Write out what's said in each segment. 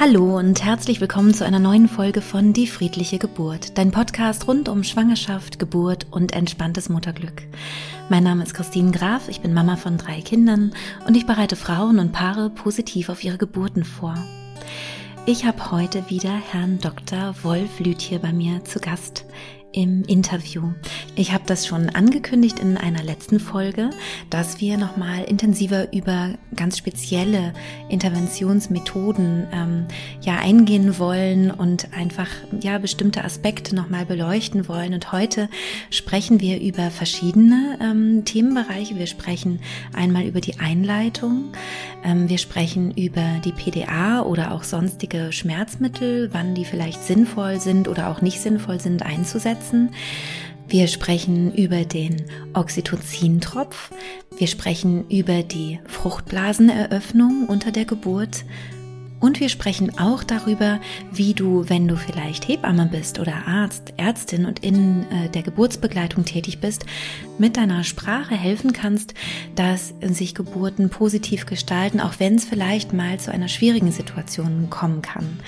Hallo und herzlich willkommen zu einer neuen Folge von Die friedliche Geburt, dein Podcast rund um Schwangerschaft, Geburt und entspanntes Mutterglück. Mein Name ist Christine Graf, ich bin Mama von drei Kindern und ich bereite Frauen und Paare positiv auf ihre Geburten vor. Ich habe heute wieder Herrn Dr. Wolf Lüthier bei mir zu Gast im Interview. Ich habe das schon angekündigt in einer letzten Folge, dass wir nochmal intensiver über ganz spezielle Interventionsmethoden ähm, ja eingehen wollen und einfach ja bestimmte Aspekte nochmal beleuchten wollen. Und heute sprechen wir über verschiedene ähm, Themenbereiche. Wir sprechen einmal über die Einleitung, ähm, wir sprechen über die PDA oder auch sonstige Schmerzmittel, wann die vielleicht sinnvoll sind oder auch nicht sinnvoll sind einzusetzen. Wir sprechen über den Oxytocin-Tropf. Wir sprechen über die Fruchtblaseneröffnung unter der Geburt. Und wir sprechen auch darüber, wie du, wenn du vielleicht Hebamme bist oder Arzt, Ärztin und in äh, der Geburtsbegleitung tätig bist, mit deiner Sprache helfen kannst, dass sich Geburten positiv gestalten, auch wenn es vielleicht mal zu einer schwierigen Situation kommen kann.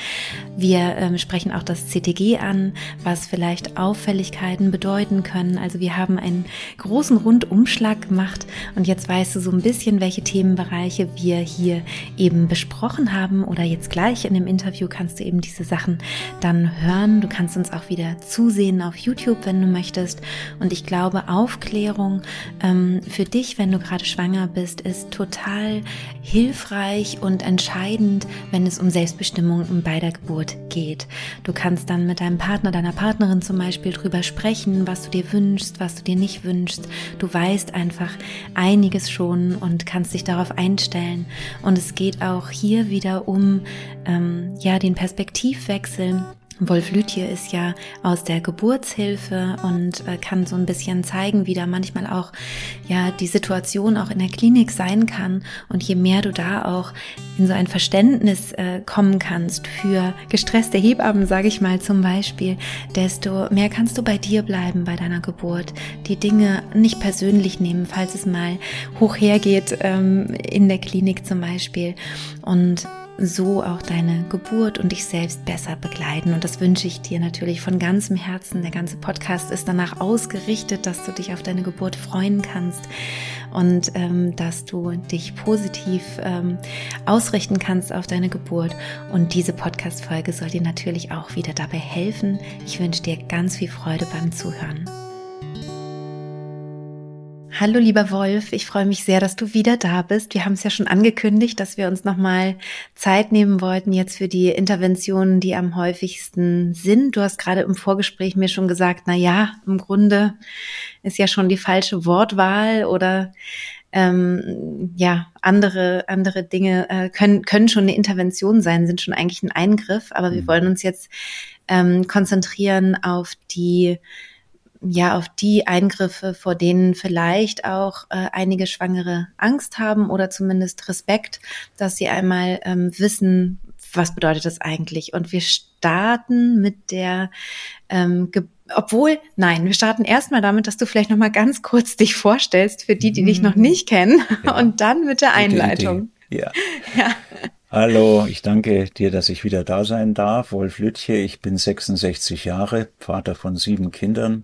Wir ähm, sprechen auch das CTG an, was vielleicht Auffälligkeiten bedeuten können. Also wir haben einen großen Rundumschlag gemacht und jetzt weißt du so ein bisschen, welche Themenbereiche wir hier eben besprochen haben oder jetzt gleich in dem Interview kannst du eben diese Sachen dann hören. Du kannst uns auch wieder zusehen auf YouTube, wenn du möchtest. Und ich glaube, Aufklärung ähm, für dich, wenn du gerade schwanger bist, ist total hilfreich und entscheidend, wenn es um Selbstbestimmung bei der Geburt geht. Du kannst dann mit deinem Partner, deiner Partnerin zum Beispiel drüber sprechen, was du dir wünschst, was du dir nicht wünschst. Du weißt einfach einiges schon und kannst dich darauf einstellen. Und es geht auch hier wieder um ähm, ja den Perspektivwechsel Wolf Lüthier ist ja aus der Geburtshilfe und äh, kann so ein bisschen zeigen, wie da manchmal auch ja die Situation auch in der Klinik sein kann. Und je mehr du da auch in so ein Verständnis äh, kommen kannst für gestresste Hebammen, sage ich mal zum Beispiel, desto mehr kannst du bei dir bleiben bei deiner Geburt. Die Dinge nicht persönlich nehmen, falls es mal hoch hergeht ähm, in der Klinik zum Beispiel. Und so auch deine Geburt und dich selbst besser begleiten. Und das wünsche ich dir natürlich von ganzem Herzen. Der ganze Podcast ist danach ausgerichtet, dass du dich auf deine Geburt freuen kannst und ähm, dass du dich positiv ähm, ausrichten kannst auf deine Geburt. Und diese Podcast-Folge soll dir natürlich auch wieder dabei helfen. Ich wünsche dir ganz viel Freude beim Zuhören. Hallo lieber Wolf, ich freue mich sehr, dass du wieder da bist. Wir haben es ja schon angekündigt, dass wir uns nochmal Zeit nehmen wollten jetzt für die Interventionen, die am häufigsten sind. Du hast gerade im Vorgespräch mir schon gesagt, na ja, im Grunde ist ja schon die falsche Wortwahl oder ähm, ja, andere, andere Dinge äh, können, können schon eine Intervention sein, sind schon eigentlich ein Eingriff, aber wir mhm. wollen uns jetzt ähm, konzentrieren auf die ja auf die Eingriffe, vor denen vielleicht auch äh, einige Schwangere Angst haben oder zumindest Respekt, dass sie einmal ähm, wissen, was bedeutet das eigentlich. Und wir starten mit der ähm, obwohl, nein, wir starten erstmal damit, dass du vielleicht noch mal ganz kurz dich vorstellst für die, die dich noch mhm. nicht kennen, ja. und dann mit der Einleitung. Ja. ja. Hallo, ich danke dir, dass ich wieder da sein darf. Wolf Lütje, ich bin 66 Jahre, Vater von sieben Kindern.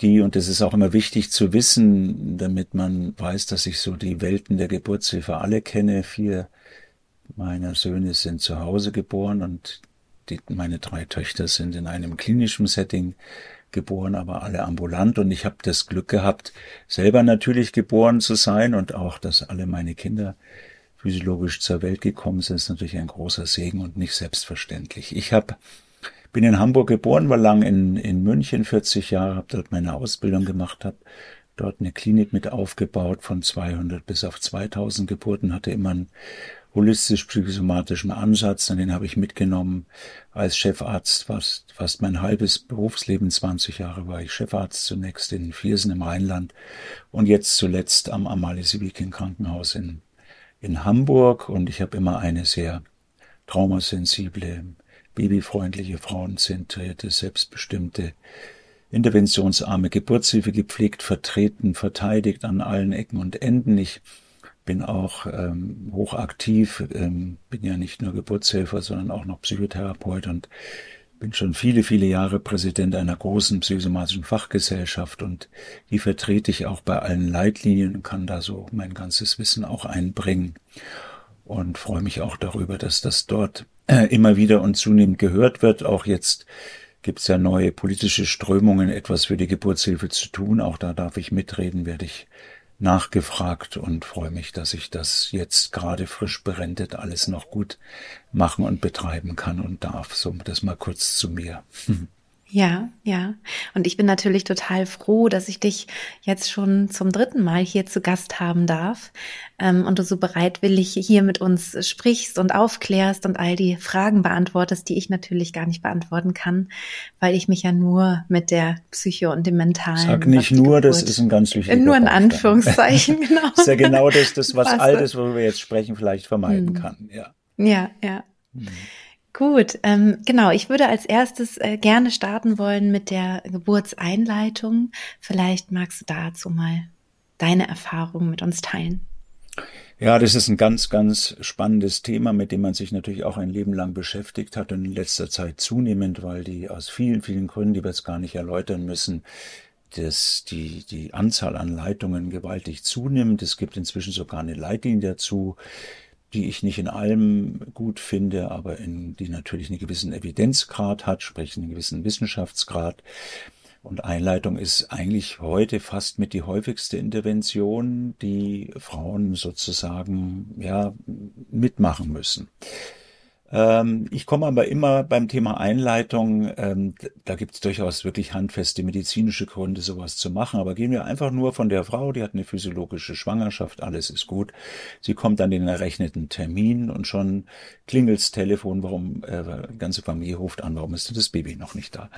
Die, und das ist auch immer wichtig zu wissen, damit man weiß, dass ich so die Welten der Geburtshilfe alle kenne. Vier meiner Söhne sind zu Hause geboren und die, meine drei Töchter sind in einem klinischen Setting geboren, aber alle ambulant. Und ich habe das Glück gehabt, selber natürlich geboren zu sein und auch, dass alle meine Kinder physiologisch zur Welt gekommen sind, ist natürlich ein großer Segen und nicht selbstverständlich. Ich hab, bin in Hamburg geboren, war lang in, in München 40 Jahre, habe dort meine Ausbildung gemacht, habe dort eine Klinik mit aufgebaut von 200 bis auf 2000 Geburten, hatte immer einen holistisch-psychosomatischen Ansatz, und den habe ich mitgenommen als Chefarzt. Fast, fast mein halbes Berufsleben, 20 Jahre war ich Chefarzt, zunächst in Viersen im Rheinland und jetzt zuletzt am Amalie Sibikin Krankenhaus in in Hamburg und ich habe immer eine sehr traumasensible, babyfreundliche, frauenzentrierte, selbstbestimmte, interventionsarme Geburtshilfe gepflegt, vertreten, verteidigt an allen Ecken und Enden. Ich bin auch ähm, hochaktiv, ähm, bin ja nicht nur Geburtshelfer, sondern auch noch Psychotherapeut und bin schon viele, viele Jahre Präsident einer großen psychosomatischen Fachgesellschaft und die vertrete ich auch bei allen Leitlinien und kann da so mein ganzes Wissen auch einbringen und freue mich auch darüber, dass das dort äh, immer wieder und zunehmend gehört wird. Auch jetzt gibt es ja neue politische Strömungen, etwas für die Geburtshilfe zu tun. Auch da darf ich mitreden, werde ich nachgefragt und freue mich, dass ich das jetzt gerade frisch berentet alles noch gut machen und betreiben kann und darf. So, das mal kurz zu mir. Ja, ja. Und ich bin natürlich total froh, dass ich dich jetzt schon zum dritten Mal hier zu Gast haben darf ähm, und du so bereitwillig hier mit uns sprichst und aufklärst und all die Fragen beantwortest, die ich natürlich gar nicht beantworten kann, weil ich mich ja nur mit der Psyche und dem Mentalen. Sag nicht nur, das ist ein ganz wichtiger Nur in Anführungszeichen, genau. ist ja genau das, das was all das, worüber wir jetzt sprechen, vielleicht vermeiden hm. kann. Ja, ja. ja. Hm. Gut, ähm, genau. Ich würde als erstes äh, gerne starten wollen mit der Geburtseinleitung. Vielleicht magst du dazu mal deine Erfahrungen mit uns teilen. Ja, das ist ein ganz, ganz spannendes Thema, mit dem man sich natürlich auch ein Leben lang beschäftigt hat und in letzter Zeit zunehmend, weil die aus vielen, vielen Gründen, die wir jetzt gar nicht erläutern müssen, dass die, die Anzahl an Leitungen gewaltig zunimmt. Es gibt inzwischen sogar eine Leitlinie dazu, die ich nicht in allem gut finde, aber in, die natürlich einen gewissen Evidenzgrad hat, sprich einen gewissen Wissenschaftsgrad. Und Einleitung ist eigentlich heute fast mit die häufigste Intervention, die Frauen sozusagen ja mitmachen müssen. Ähm, ich komme aber immer beim Thema Einleitung, ähm, da gibt es durchaus wirklich handfeste medizinische Gründe, sowas zu machen. Aber gehen wir einfach nur von der Frau, die hat eine physiologische Schwangerschaft, alles ist gut. Sie kommt an den errechneten Termin und schon klingelt's Telefon, warum äh, ganze Familie ruft an, warum ist denn das Baby noch nicht da?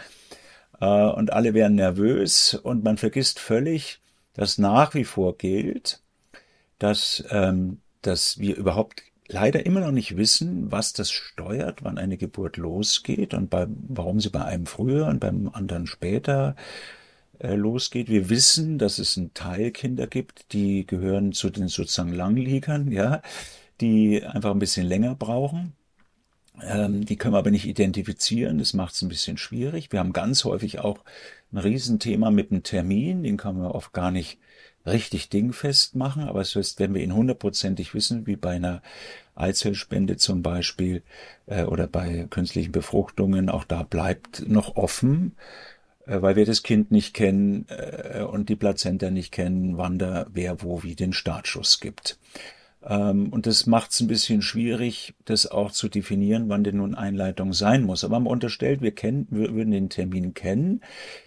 Äh, und alle werden nervös und man vergisst völlig, dass nach wie vor gilt, dass, ähm, dass wir überhaupt leider immer noch nicht wissen, was das steuert, wann eine Geburt losgeht und bei, warum sie bei einem früher und beim anderen später äh, losgeht. Wir wissen, dass es einen Teil Kinder gibt, die gehören zu den sozusagen Langliegern, ja, die einfach ein bisschen länger brauchen. Ähm, die können wir aber nicht identifizieren. Das macht es ein bisschen schwierig. Wir haben ganz häufig auch ein Riesenthema mit dem Termin. Den kann man oft gar nicht richtig dingfest machen, aber es heißt, wenn wir ihn hundertprozentig wissen, wie bei einer Eizellspende zum Beispiel äh, oder bei künstlichen Befruchtungen, auch da bleibt noch offen, äh, weil wir das Kind nicht kennen äh, und die Plazenta nicht kennen, wann da wer wo wie den Startschuss gibt. Ähm, und das macht es ein bisschen schwierig, das auch zu definieren, wann denn nun Einleitung sein muss. Aber man unterstellt, wir kennen, wir würden den Termin kennen,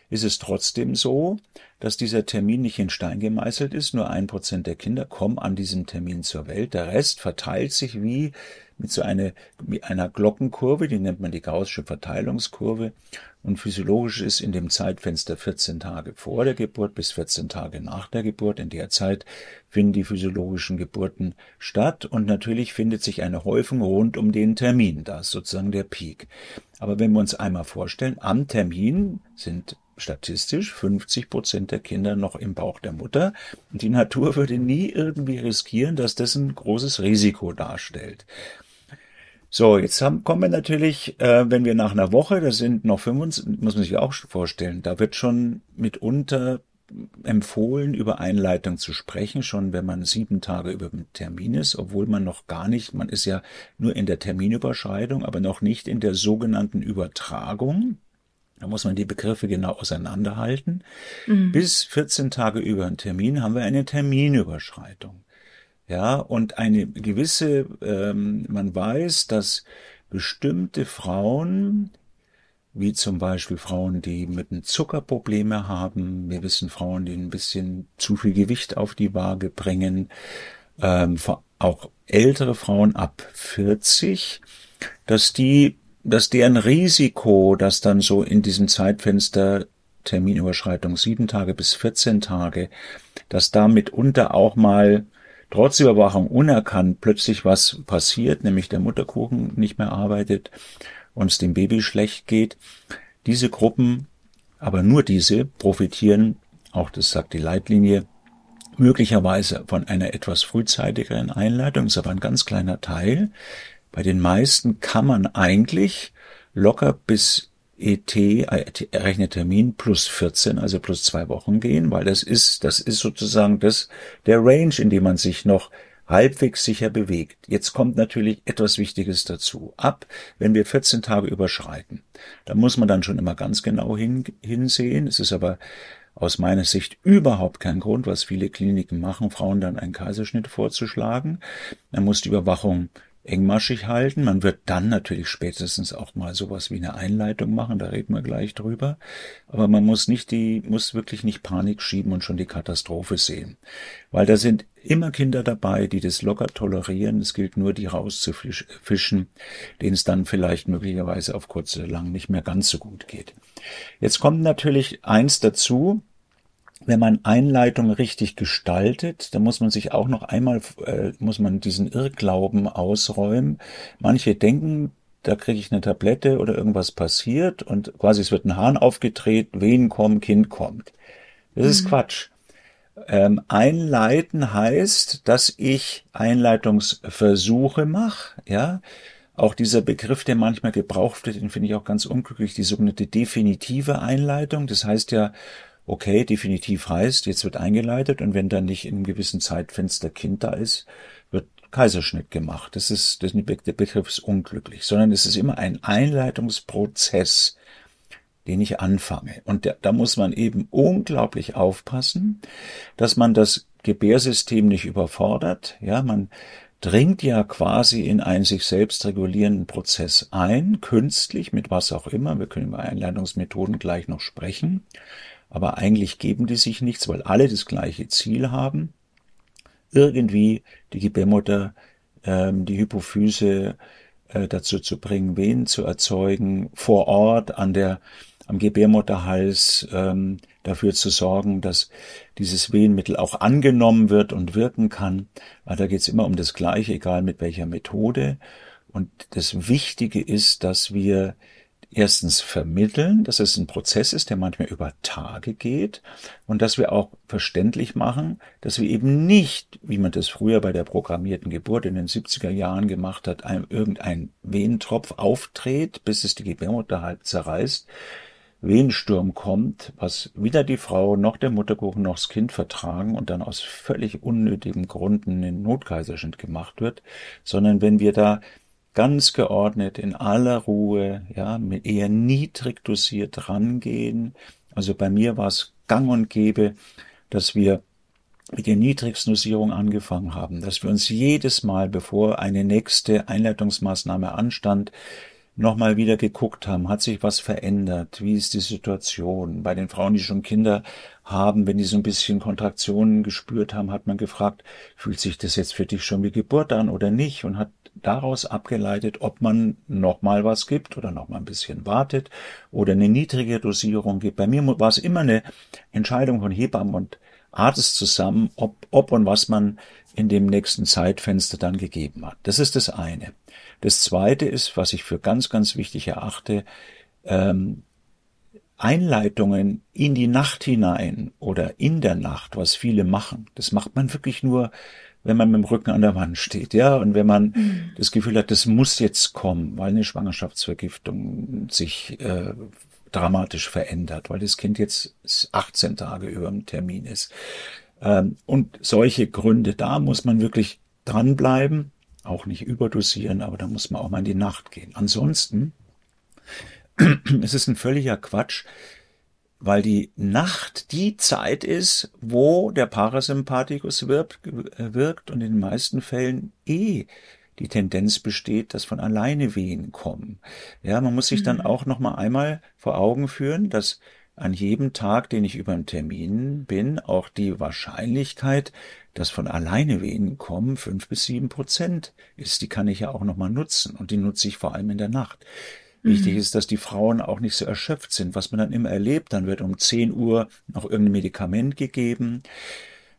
ist es trotzdem so, dass dieser Termin nicht in Stein gemeißelt ist. Nur ein Prozent der Kinder kommen an diesem Termin zur Welt. Der Rest verteilt sich wie mit so einer, wie einer Glockenkurve, die nennt man die gaußsche Verteilungskurve. Und physiologisch ist in dem Zeitfenster 14 Tage vor der Geburt bis 14 Tage nach der Geburt. In der Zeit finden die physiologischen Geburten statt. Und natürlich findet sich eine Häufung rund um den Termin. Da ist sozusagen der Peak. Aber wenn wir uns einmal vorstellen, am Termin sind statistisch 50 Prozent der Kinder noch im Bauch der Mutter. Und die Natur würde nie irgendwie riskieren, dass das ein großes Risiko darstellt. So, jetzt haben, kommen wir natürlich, äh, wenn wir nach einer Woche, das sind noch 25, muss man sich auch vorstellen, da wird schon mitunter empfohlen, über Einleitung zu sprechen, schon wenn man sieben Tage über dem Termin ist, obwohl man noch gar nicht, man ist ja nur in der Terminüberschreidung, aber noch nicht in der sogenannten Übertragung. Da muss man die Begriffe genau auseinanderhalten. Mhm. Bis 14 Tage über einen Termin haben wir eine Terminüberschreitung. Ja, und eine gewisse, ähm, man weiß, dass bestimmte Frauen, wie zum Beispiel Frauen, die mit einem Zuckerprobleme haben, wir wissen Frauen, die ein bisschen zu viel Gewicht auf die Waage bringen, ähm, auch ältere Frauen ab 40, dass die dass deren Risiko, dass dann so in diesem Zeitfenster Terminüberschreitung sieben Tage bis 14 Tage, dass da mitunter auch mal trotz Überwachung unerkannt plötzlich was passiert, nämlich der Mutterkuchen nicht mehr arbeitet und es dem Baby schlecht geht. Diese Gruppen, aber nur diese, profitieren, auch das sagt die Leitlinie, möglicherweise von einer etwas frühzeitigeren Einleitung, ist aber ein ganz kleiner Teil. Bei den meisten kann man eigentlich locker bis ET, errechnet Termin, plus 14, also plus zwei Wochen gehen, weil das ist, das ist sozusagen das, der Range, in dem man sich noch halbwegs sicher bewegt. Jetzt kommt natürlich etwas Wichtiges dazu. Ab, wenn wir 14 Tage überschreiten, da muss man dann schon immer ganz genau hin, hinsehen. Es ist aber aus meiner Sicht überhaupt kein Grund, was viele Kliniken machen, Frauen dann einen Kaiserschnitt vorzuschlagen. Man muss die Überwachung engmaschig halten. Man wird dann natürlich spätestens auch mal sowas wie eine Einleitung machen, da reden wir gleich drüber. Aber man muss nicht die, muss wirklich nicht Panik schieben und schon die Katastrophe sehen. Weil da sind immer Kinder dabei, die das locker tolerieren. Es gilt nur, die rauszufischen, denen es dann vielleicht möglicherweise auf kurz oder lang nicht mehr ganz so gut geht. Jetzt kommt natürlich eins dazu, wenn man Einleitung richtig gestaltet, dann muss man sich auch noch einmal, äh, muss man diesen Irrglauben ausräumen. Manche denken, da kriege ich eine Tablette oder irgendwas passiert und quasi es wird ein Hahn aufgedreht, Wehen kommen, Kind kommt. Das ist mhm. Quatsch. Ähm, einleiten heißt, dass ich Einleitungsversuche mache, ja. Auch dieser Begriff, der manchmal gebraucht wird, den finde ich auch ganz unglücklich, die sogenannte definitive Einleitung. Das heißt ja, okay, definitiv heißt, jetzt wird eingeleitet und wenn dann nicht in einem gewissen Zeitfenster Kind da ist, wird Kaiserschnitt gemacht. Das ist, das ist der Begriff ist unglücklich, sondern es ist immer ein Einleitungsprozess, den ich anfange. Und da, da muss man eben unglaublich aufpassen, dass man das Gebärsystem nicht überfordert. Ja, man dringt ja quasi in einen sich selbst regulierenden Prozess ein, künstlich, mit was auch immer. Wir können über Einleitungsmethoden gleich noch sprechen aber eigentlich geben die sich nichts, weil alle das gleiche Ziel haben, irgendwie die Gebärmutter, ähm, die Hypophyse äh, dazu zu bringen, Wehen zu erzeugen, vor Ort an der am Gebärmutterhals ähm, dafür zu sorgen, dass dieses Wehenmittel auch angenommen wird und wirken kann. Weil da geht es immer um das Gleiche, egal mit welcher Methode. Und das Wichtige ist, dass wir erstens vermitteln, dass es ein Prozess ist, der manchmal über Tage geht und dass wir auch verständlich machen, dass wir eben nicht, wie man das früher bei der programmierten Geburt in den 70er Jahren gemacht hat, einem irgendein Wehentropf auftritt, bis es die Gebärmutter halb zerreißt, Wehensturm kommt, was weder die Frau noch der Mutterkuchen noch das Kind vertragen und dann aus völlig unnötigen Gründen in Notkaiserschnitt gemacht wird, sondern wenn wir da ganz geordnet, in aller Ruhe, ja, mit eher niedrig dosiert rangehen. Also bei mir war es gang und gäbe, dass wir mit der niedrigsten Dosierung angefangen haben, dass wir uns jedes Mal, bevor eine nächste Einleitungsmaßnahme anstand, nochmal wieder geguckt haben, hat sich was verändert, wie ist die Situation. Bei den Frauen, die schon Kinder haben, wenn die so ein bisschen Kontraktionen gespürt haben, hat man gefragt, fühlt sich das jetzt für dich schon wie Geburt an oder nicht und hat daraus abgeleitet, ob man nochmal was gibt oder nochmal ein bisschen wartet oder eine niedrige Dosierung gibt. Bei mir war es immer eine Entscheidung von Hebammen und Arzt zusammen, ob, ob und was man in dem nächsten Zeitfenster dann gegeben hat. Das ist das eine. Das zweite ist, was ich für ganz, ganz wichtig erachte, ähm, Einleitungen in die Nacht hinein oder in der Nacht, was viele machen. Das macht man wirklich nur, wenn man mit dem Rücken an der Wand steht, ja, und wenn man mhm. das Gefühl hat, das muss jetzt kommen, weil eine Schwangerschaftsvergiftung sich äh, dramatisch verändert, weil das Kind jetzt 18 Tage über dem Termin ist. Ähm, und solche Gründe, da muss man wirklich dranbleiben, auch nicht überdosieren, aber da muss man auch mal in die Nacht gehen. Ansonsten, es ist ein völliger Quatsch, weil die Nacht die Zeit ist, wo der Parasympathikus wirkt, wirkt und in den meisten Fällen eh die Tendenz besteht, dass von alleine Wehen kommen. Ja, man muss sich dann mhm. auch noch mal einmal vor Augen führen, dass an jedem Tag, den ich über einen Termin bin, auch die Wahrscheinlichkeit, dass von alleine Wehen kommen, fünf bis sieben Prozent ist. Die kann ich ja auch noch mal nutzen und die nutze ich vor allem in der Nacht. Wichtig mhm. ist, dass die Frauen auch nicht so erschöpft sind, was man dann immer erlebt. Dann wird um 10 Uhr noch irgendein Medikament gegeben.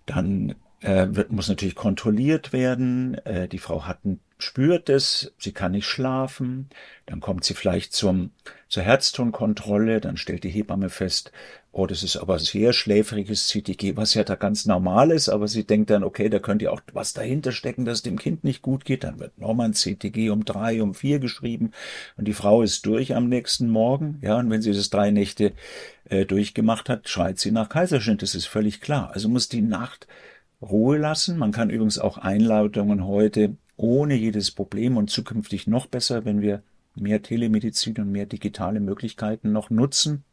Dann äh, wird, muss natürlich kontrolliert werden. Äh, die Frau hat einen spürt es, sie kann nicht schlafen, dann kommt sie vielleicht zum, zur Herztonkontrolle, dann stellt die Hebamme fest, oh, das ist aber sehr schläfriges CTG, was ja da ganz normal ist, aber sie denkt dann, okay, da könnte ja auch was dahinter stecken, dass dem Kind nicht gut geht, dann wird nochmal ein CTG um drei, um vier geschrieben und die Frau ist durch am nächsten Morgen, ja, und wenn sie das drei Nächte äh, durchgemacht hat, schreit sie nach Kaiserschnitt, das ist völlig klar. Also muss die Nacht Ruhe lassen. Man kann übrigens auch Einladungen heute ohne jedes Problem und zukünftig noch besser, wenn wir mehr Telemedizin und mehr digitale Möglichkeiten noch nutzen,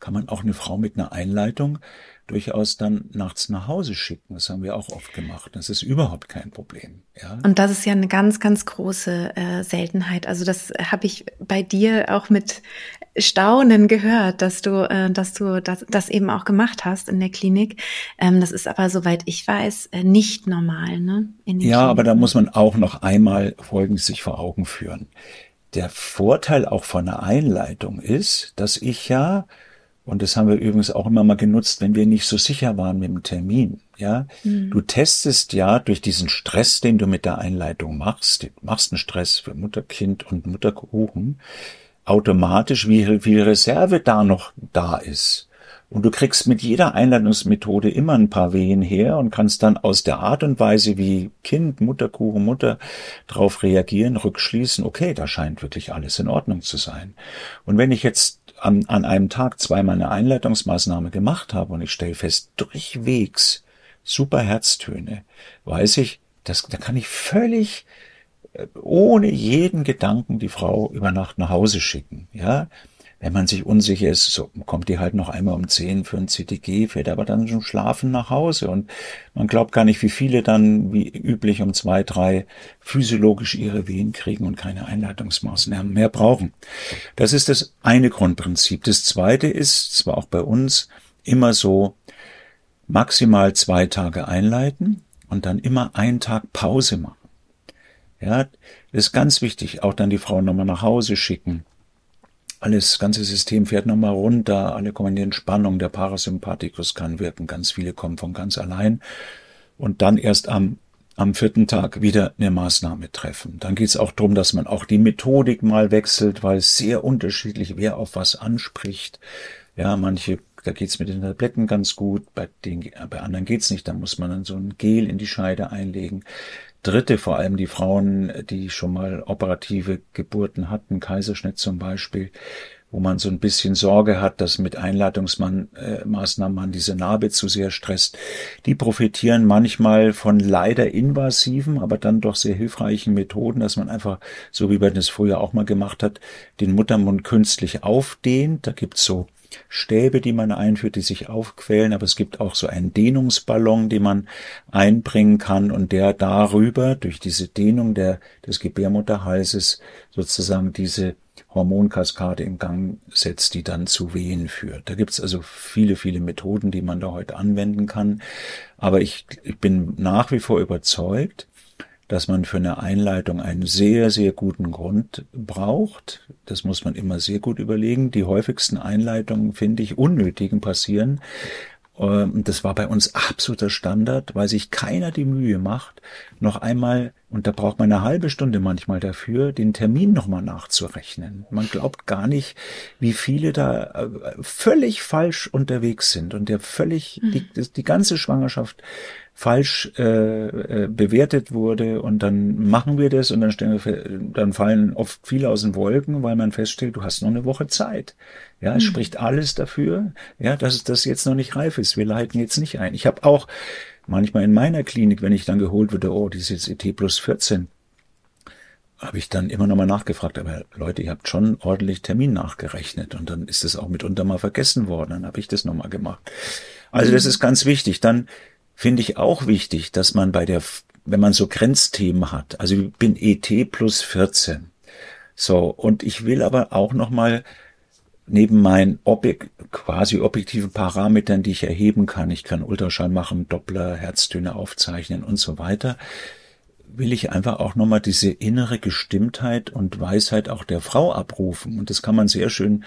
kann man auch eine Frau mit einer Einleitung durchaus dann nachts nach Hause schicken. Das haben wir auch oft gemacht. Das ist überhaupt kein Problem. Ja? Und das ist ja eine ganz, ganz große äh, Seltenheit. Also das habe ich bei dir auch mit Staunen gehört, dass du, äh, dass du das, das eben auch gemacht hast in der Klinik. Ähm, das ist aber, soweit ich weiß, äh, nicht normal. Ne? ja, Kliniken. aber da muss man auch noch einmal Folgendes sich vor Augen führen. Der Vorteil auch von einer Einleitung ist, dass ich ja und das haben wir übrigens auch immer mal genutzt, wenn wir nicht so sicher waren mit dem Termin. Ja, mhm. du testest ja durch diesen Stress, den du mit der Einleitung machst, du machst einen Stress für Mutterkind und Mutterkuchen, automatisch, wie viel Reserve da noch da ist. Und du kriegst mit jeder Einleitungsmethode immer ein paar Wehen her und kannst dann aus der Art und Weise, wie Kind, Mutterkuchen, Mutter drauf reagieren, rückschließen, okay, da scheint wirklich alles in Ordnung zu sein. Und wenn ich jetzt an, an einem Tag zweimal eine Einleitungsmaßnahme gemacht habe und ich stelle fest, durchwegs super Herztöne, weiß ich, das, da kann ich völlig ohne jeden Gedanken die Frau über Nacht nach Hause schicken. Ja, wenn man sich unsicher ist, so kommt die halt noch einmal um zehn für ein CTG, fährt aber dann schon schlafen nach Hause und man glaubt gar nicht, wie viele dann wie üblich um zwei, drei physiologisch ihre Wehen kriegen und keine Einleitungsmaßnahmen mehr brauchen. Das ist das eine Grundprinzip. Das zweite ist, zwar auch bei uns, immer so maximal zwei Tage einleiten und dann immer einen Tag Pause machen. Ja, ist ganz wichtig. Auch dann die Frau nochmal nach Hause schicken alles, ganze System fährt nochmal runter, alle kommen in die Entspannung, der Parasympathikus kann wirken, ganz viele kommen von ganz allein und dann erst am am vierten Tag wieder eine Maßnahme treffen. Dann geht es auch darum, dass man auch die Methodik mal wechselt, weil es sehr unterschiedlich, wer auf was anspricht. Ja, manche, da geht's mit den Tabletten ganz gut, bei, den, bei anderen geht's nicht, da muss man dann so ein Gel in die Scheide einlegen. Dritte, vor allem die Frauen, die schon mal operative Geburten hatten, Kaiserschnitt zum Beispiel, wo man so ein bisschen Sorge hat, dass mit Einleitungsmaßnahmen man diese Narbe zu sehr stresst. Die profitieren manchmal von leider invasiven, aber dann doch sehr hilfreichen Methoden, dass man einfach, so wie man das früher auch mal gemacht hat, den Muttermund künstlich aufdehnt. Da gibt's so Stäbe, die man einführt, die sich aufquälen, aber es gibt auch so einen Dehnungsballon, den man einbringen kann und der darüber durch diese Dehnung der, des Gebärmutterhalses sozusagen diese Hormonkaskade in Gang setzt, die dann zu Wehen führt. Da gibt's also viele, viele Methoden, die man da heute anwenden kann. Aber ich, ich bin nach wie vor überzeugt, dass man für eine Einleitung einen sehr, sehr guten Grund braucht. Das muss man immer sehr gut überlegen. Die häufigsten Einleitungen, finde ich, unnötigen passieren. Ähm, das war bei uns absoluter Standard, weil sich keiner die Mühe macht, noch einmal, und da braucht man eine halbe Stunde manchmal dafür, den Termin nochmal nachzurechnen. Man glaubt gar nicht, wie viele da äh, völlig falsch unterwegs sind und der völlig, mhm. die, die ganze Schwangerschaft falsch äh, äh, bewertet wurde und dann machen wir das und dann, stellen wir, dann fallen oft viele aus den Wolken, weil man feststellt, du hast noch eine Woche Zeit. Ja, es mhm. spricht alles dafür, ja, dass das jetzt noch nicht reif ist. Wir leiten jetzt nicht ein. Ich habe auch manchmal in meiner Klinik, wenn ich dann geholt wurde, oh, die ist jetzt ET plus 14, habe ich dann immer noch mal nachgefragt, aber Leute, ihr habt schon ordentlich Termin nachgerechnet und dann ist es auch mitunter mal vergessen worden, dann habe ich das noch mal gemacht. Also das mhm. ist ganz wichtig. Dann finde ich auch wichtig, dass man bei der, wenn man so Grenzthemen hat, also ich bin ET plus 14. So, und ich will aber auch nochmal neben meinen Objek quasi objektiven Parametern, die ich erheben kann, ich kann Ultraschall machen, Doppler, Herztöne aufzeichnen und so weiter, will ich einfach auch nochmal diese innere Gestimmtheit und Weisheit auch der Frau abrufen. Und das kann man sehr schön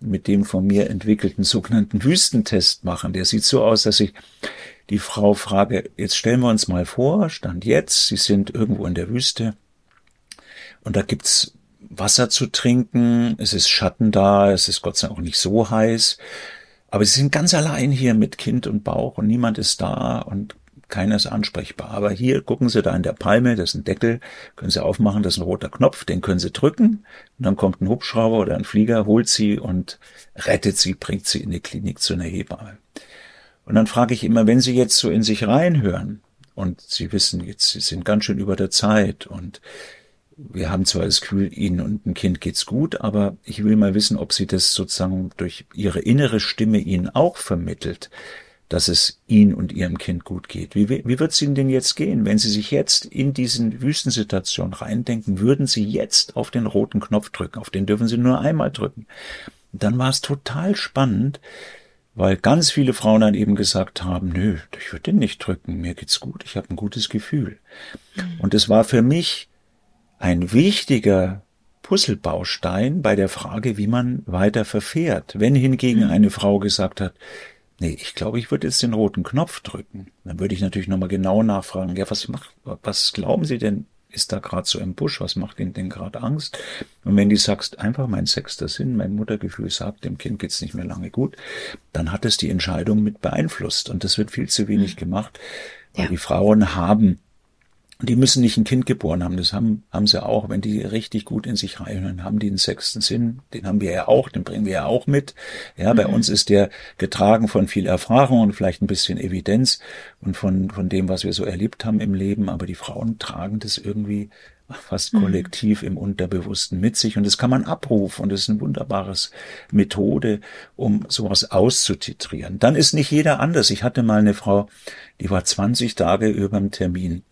mit dem von mir entwickelten sogenannten Wüstentest machen. Der sieht so aus, dass ich die Frau frage, jetzt stellen wir uns mal vor, Stand jetzt, Sie sind irgendwo in der Wüste, Und da gibt's Wasser zu trinken, es ist Schatten da, es ist Gott sei Dank auch nicht so heiß. Aber sie sind ganz allein hier mit Kind und Bauch und niemand ist da und keiner ist ansprechbar. Aber hier gucken Sie da in der Palme, das ist ein Deckel, können Sie aufmachen, das ist ein roter Knopf, den können Sie drücken und dann kommt ein Hubschrauber oder ein Flieger, holt Sie und rettet Sie, bringt Sie in die Klinik zu einer Hebamme. Und dann frage ich immer, wenn Sie jetzt so in sich reinhören und Sie wissen jetzt, Sie sind ganz schön über der Zeit und wir haben zwar das Gefühl, Ihnen und dem Kind geht's gut, aber ich will mal wissen, ob Sie das sozusagen durch Ihre innere Stimme Ihnen auch vermittelt, dass es Ihnen und Ihrem Kind gut geht. Wie, wie wird es Ihnen denn jetzt gehen, wenn Sie sich jetzt in diesen Wüstensituation reindenken, würden Sie jetzt auf den roten Knopf drücken, auf den dürfen Sie nur einmal drücken. Dann war es total spannend, weil ganz viele Frauen dann eben gesagt haben, nö, ich würde den nicht drücken, mir geht's gut, ich habe ein gutes Gefühl. Mhm. Und es war für mich ein wichtiger Puzzlebaustein bei der Frage, wie man weiter verfährt. Wenn hingegen mhm. eine Frau gesagt hat, nee, ich glaube, ich würde jetzt den roten Knopf drücken, dann würde ich natürlich nochmal genau nachfragen, ja, was macht, was glauben Sie denn, ist da gerade so im Busch, was macht Ihnen denn gerade Angst? Und wenn du sagst, einfach mein sechster Sinn, mein Muttergefühl sagt, dem Kind geht's nicht mehr lange gut, dann hat es die Entscheidung mit beeinflusst. Und das wird viel zu wenig mhm. gemacht, weil ja. die Frauen haben die müssen nicht ein Kind geboren haben, das haben, haben sie auch. Wenn die richtig gut in sich reinhören, haben die einen sechsten Sinn. Den haben wir ja auch, den bringen wir ja auch mit. Ja, mhm. bei uns ist der getragen von viel Erfahrung und vielleicht ein bisschen Evidenz und von, von dem, was wir so erlebt haben im Leben. Aber die Frauen tragen das irgendwie fast mhm. kollektiv im Unterbewussten mit sich und das kann man abrufen und das ist eine wunderbares Methode, um sowas auszutitrieren. Dann ist nicht jeder anders. Ich hatte mal eine Frau, die war 20 Tage über dem Termin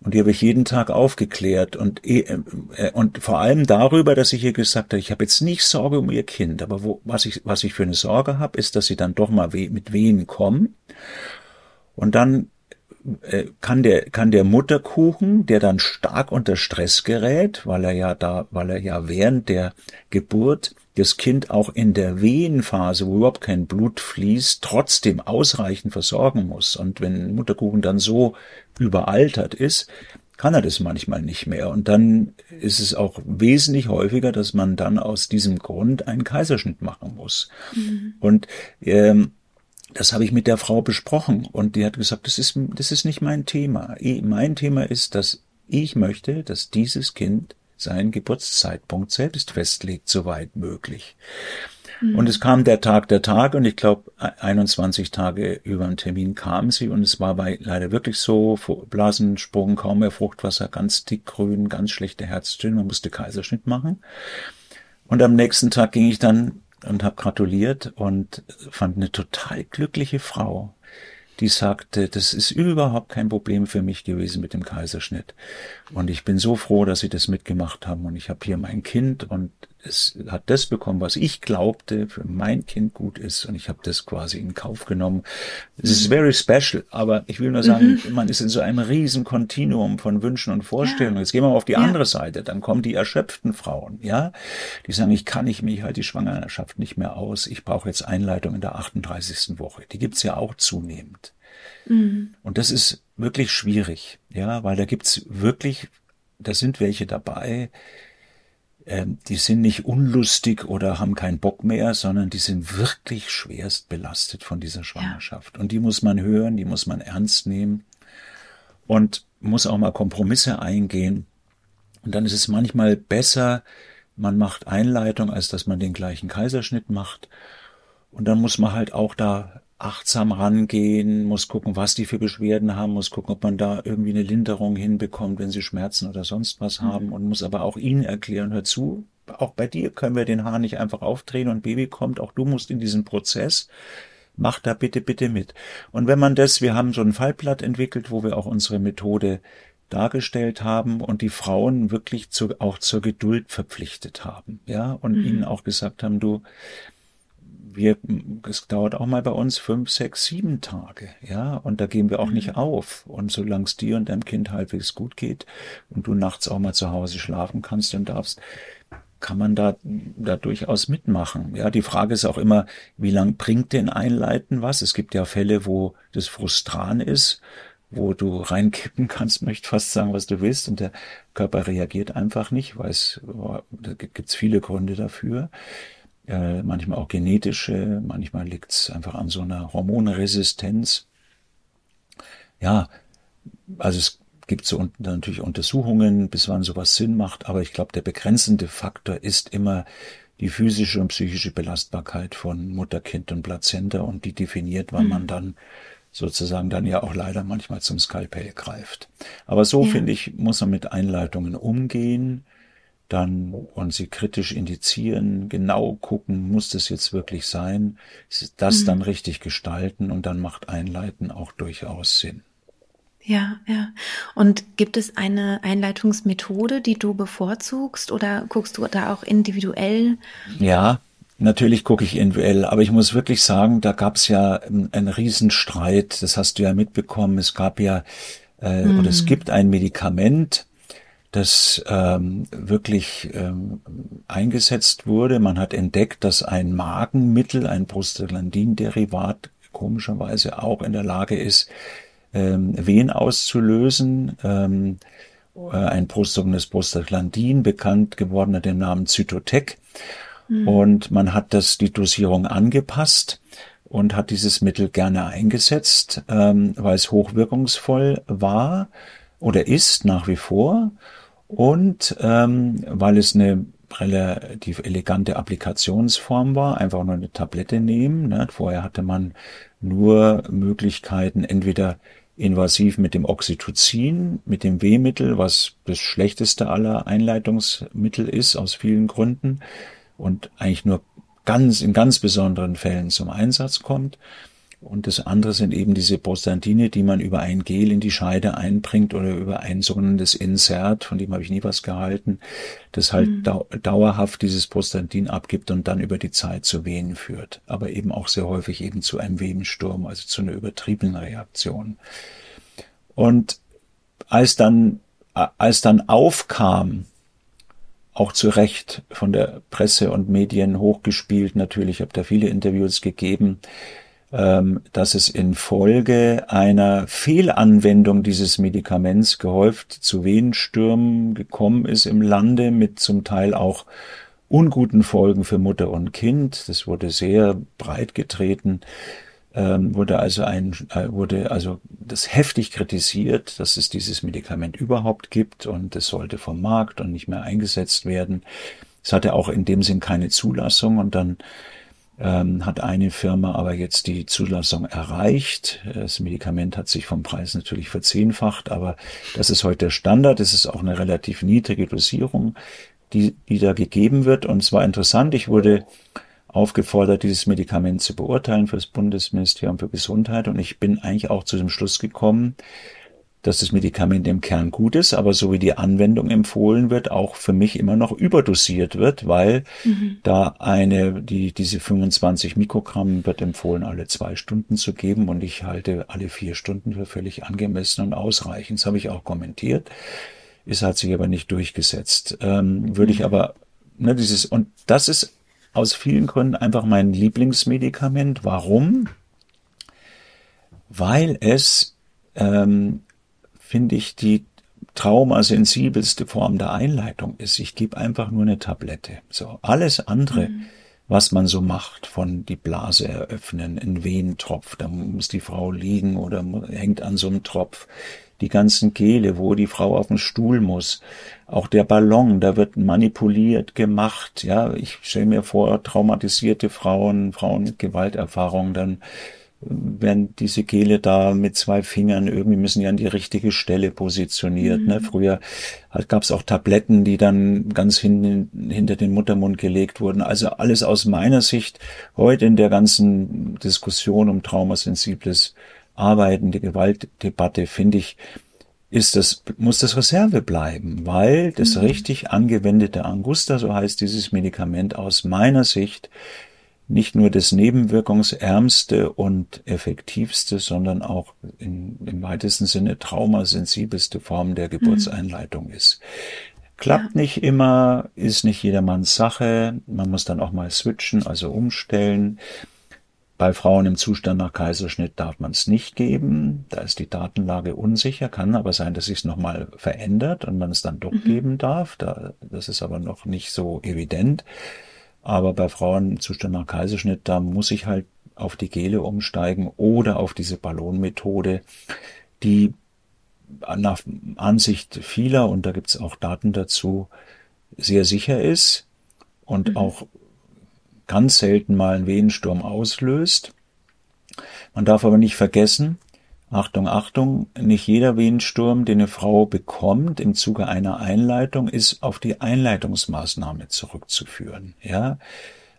und die habe ich jeden Tag aufgeklärt und, äh, äh, und vor allem darüber, dass ich ihr gesagt habe, ich habe jetzt nicht Sorge um ihr Kind, aber wo, was, ich, was ich für eine Sorge habe, ist, dass sie dann doch mal we mit Wehen kommen. Und dann äh, kann der, kann der Mutterkuchen, der dann stark unter Stress gerät, weil er ja da, weil er ja während der Geburt das Kind auch in der Wehenphase, wo überhaupt kein Blut fließt, trotzdem ausreichend versorgen muss. Und wenn Mutterkuchen dann so überaltert ist, kann er das manchmal nicht mehr. Und dann ist es auch wesentlich häufiger, dass man dann aus diesem Grund einen Kaiserschnitt machen muss. Mhm. Und ähm, das habe ich mit der Frau besprochen und die hat gesagt, das ist, das ist nicht mein Thema. Mein Thema ist, dass ich möchte, dass dieses Kind seinen Geburtszeitpunkt selbst festlegt, soweit möglich. Mhm. Und es kam der Tag der Tage und ich glaube, 21 Tage über den Termin kam sie und es war bei, leider wirklich so, Blasensprung, kaum mehr Fruchtwasser, ganz dick grün, ganz schlechte Herztöne, man musste Kaiserschnitt machen. Und am nächsten Tag ging ich dann und habe gratuliert und fand eine total glückliche Frau, die sagte, das ist überhaupt kein Problem für mich gewesen mit dem Kaiserschnitt. Und ich bin so froh, dass sie das mitgemacht haben. Und ich habe hier mein Kind und es hat das bekommen, was ich glaubte für mein Kind gut ist. Und ich habe das quasi in Kauf genommen. Es ist very special, aber ich will nur sagen, mhm. man ist in so einem riesen Kontinuum von Wünschen und Vorstellungen. Ja. Jetzt gehen wir mal auf die ja. andere Seite. Dann kommen die erschöpften Frauen, ja, die sagen, ich kann nicht mich halt die Schwangerschaft nicht mehr aus. Ich brauche jetzt Einleitung in der 38. Woche. Die gibt's ja auch zunehmend. Mhm. Und das ist wirklich schwierig, ja, weil da gibt's wirklich, da sind welche dabei, ähm, die sind nicht unlustig oder haben keinen Bock mehr, sondern die sind wirklich schwerst belastet von dieser Schwangerschaft. Ja. Und die muss man hören, die muss man ernst nehmen und muss auch mal Kompromisse eingehen. Und dann ist es manchmal besser, man macht Einleitung, als dass man den gleichen Kaiserschnitt macht. Und dann muss man halt auch da achtsam rangehen, muss gucken, was die für Beschwerden haben, muss gucken, ob man da irgendwie eine Linderung hinbekommt, wenn sie Schmerzen oder sonst was mhm. haben und muss aber auch ihnen erklären, hör zu, auch bei dir können wir den Haar nicht einfach aufdrehen und Baby kommt, auch du musst in diesen Prozess, mach da bitte, bitte mit. Und wenn man das, wir haben so ein Fallblatt entwickelt, wo wir auch unsere Methode dargestellt haben und die Frauen wirklich zu, auch zur Geduld verpflichtet haben, ja, und mhm. ihnen auch gesagt haben, du, wir, es dauert auch mal bei uns fünf, sechs, sieben Tage, ja, und da gehen wir auch mhm. nicht auf. Und solange es dir und deinem Kind halbwegs gut geht und du nachts auch mal zu Hause schlafen kannst und darfst, kann man da, da durchaus mitmachen. Ja, die Frage ist auch immer, wie lang bringt denn Einleiten was? Es gibt ja Fälle, wo das frustran ist wo du reinkippen kannst, möchte fast sagen, was du willst, und der Körper reagiert einfach nicht, weil es, da gibt's viele Gründe dafür. Äh, manchmal auch genetische, manchmal liegt's einfach an so einer Hormonresistenz. Ja, also es gibt so natürlich Untersuchungen, bis wann sowas Sinn macht, aber ich glaube, der begrenzende Faktor ist immer die physische und psychische Belastbarkeit von Mutter, Kind und Plazenta und die definiert, wann mhm. man dann sozusagen dann ja auch leider manchmal zum Skalpell greift. Aber so ja. finde ich, muss man mit Einleitungen umgehen, dann und sie kritisch indizieren, genau gucken, muss das jetzt wirklich sein, das mhm. dann richtig gestalten und dann macht Einleiten auch durchaus Sinn. Ja, ja. Und gibt es eine Einleitungsmethode, die du bevorzugst oder guckst du da auch individuell? Ja, natürlich gucke ich individuell, aber ich muss wirklich sagen, da gab es ja einen Riesenstreit, das hast du ja mitbekommen. Es gab ja, äh, hm. oder es hm. gibt ein Medikament, das ähm, wirklich ähm, eingesetzt wurde. Man hat entdeckt, dass ein Magenmittel, ein Prostaglandin-Derivat, komischerweise auch in der Lage ist, ähm, Wehen auszulösen. Ähm, äh, ein prostaglandines Prostaglandin, bekannt geworden unter dem Namen Zytotec. Mhm. Und man hat das, die Dosierung angepasst und hat dieses Mittel gerne eingesetzt, ähm, weil es hochwirkungsvoll war oder ist nach wie vor und ähm, weil es eine relativ elegante Applikationsform war, einfach nur eine Tablette nehmen. Ne? Vorher hatte man nur Möglichkeiten, entweder invasiv mit dem Oxytocin, mit dem Wehmittel, was das schlechteste aller Einleitungsmittel ist, aus vielen Gründen und eigentlich nur ganz, in ganz besonderen Fällen zum Einsatz kommt. Und das andere sind eben diese Prostantine, die man über ein Gel in die Scheide einbringt oder über ein sogenanntes Insert, von dem habe ich nie was gehalten, das halt mhm. dauerhaft dieses Prostantin abgibt und dann über die Zeit zu Wehen führt. Aber eben auch sehr häufig eben zu einem Wehensturm, also zu einer übertriebenen Reaktion. Und als dann, als dann aufkam, auch zu Recht von der Presse und Medien hochgespielt, natürlich, ich habe da viele Interviews gegeben, dass es infolge einer Fehlanwendung dieses Medikaments gehäuft zu Venenstürmen gekommen ist im Lande mit zum Teil auch unguten Folgen für Mutter und Kind. Das wurde sehr breit getreten, ähm, wurde also ein, äh, wurde also das heftig kritisiert, dass es dieses Medikament überhaupt gibt und es sollte vom Markt und nicht mehr eingesetzt werden. Es hatte auch in dem Sinn keine Zulassung und dann ähm, hat eine Firma aber jetzt die Zulassung erreicht. Das Medikament hat sich vom Preis natürlich verzehnfacht, aber das ist heute der Standard. Es ist auch eine relativ niedrige Dosierung, die, die da gegeben wird. Und es war interessant, ich wurde aufgefordert, dieses Medikament zu beurteilen für das Bundesministerium für Gesundheit. Und ich bin eigentlich auch zu dem Schluss gekommen, dass das Medikament im Kern gut ist, aber so wie die Anwendung empfohlen wird, auch für mich immer noch überdosiert wird, weil mhm. da eine, die, diese 25 Mikrogramm wird empfohlen, alle zwei Stunden zu geben und ich halte alle vier Stunden für völlig angemessen und ausreichend. Das habe ich auch kommentiert. Es hat sich aber nicht durchgesetzt. Ähm, würde ich mhm. aber, ne, dieses, und das ist aus vielen Gründen einfach mein Lieblingsmedikament. Warum? Weil es ähm, finde ich, die traumasensibelste Form der Einleitung ist. Ich gebe einfach nur eine Tablette. So, alles andere, mhm. was man so macht, von die Blase eröffnen, ein Wehentropf, da muss die Frau liegen oder hängt an so einem Tropf. Die ganzen Gele, wo die Frau auf den Stuhl muss. Auch der Ballon, da wird manipuliert, gemacht. Ja, ich stelle mir vor, traumatisierte Frauen, Frauen mit Gewalterfahrung, dann werden diese Gele da mit zwei Fingern irgendwie müssen ja an die richtige Stelle positioniert. Ne? Mhm. Ne? Früher halt gab es auch Tabletten, die dann ganz hinten hinter den Muttermund gelegt wurden. Also alles aus meiner Sicht heute in der ganzen Diskussion um traumasensibles Arbeiten, die Gewaltdebatte, finde ich, ist das, muss das Reserve bleiben, weil das mhm. richtig angewendete Angusta, so heißt dieses Medikament aus meiner Sicht, nicht nur das nebenwirkungsärmste und effektivste, sondern auch in, im weitesten Sinne traumasensibelste Form der Geburtseinleitung mhm. ist. Klappt ja. nicht immer, ist nicht jedermanns Sache. Man muss dann auch mal switchen, also umstellen. Bei Frauen im Zustand nach Kaiserschnitt darf man es nicht geben. Da ist die Datenlage unsicher, kann aber sein, dass sich es nochmal verändert und man es dann doch mhm. geben darf. Da, das ist aber noch nicht so evident. Aber bei Frauen im Zustand nach Kaiserschnitt, da muss ich halt auf die Gele umsteigen oder auf diese Ballonmethode, die nach Ansicht vieler, und da gibt es auch Daten dazu, sehr sicher ist und mhm. auch ganz selten mal einen Wehensturm auslöst. Man darf aber nicht vergessen, Achtung, Achtung, nicht jeder Wehensturm, den eine Frau bekommt im Zuge einer Einleitung, ist auf die Einleitungsmaßnahme zurückzuführen. Ja,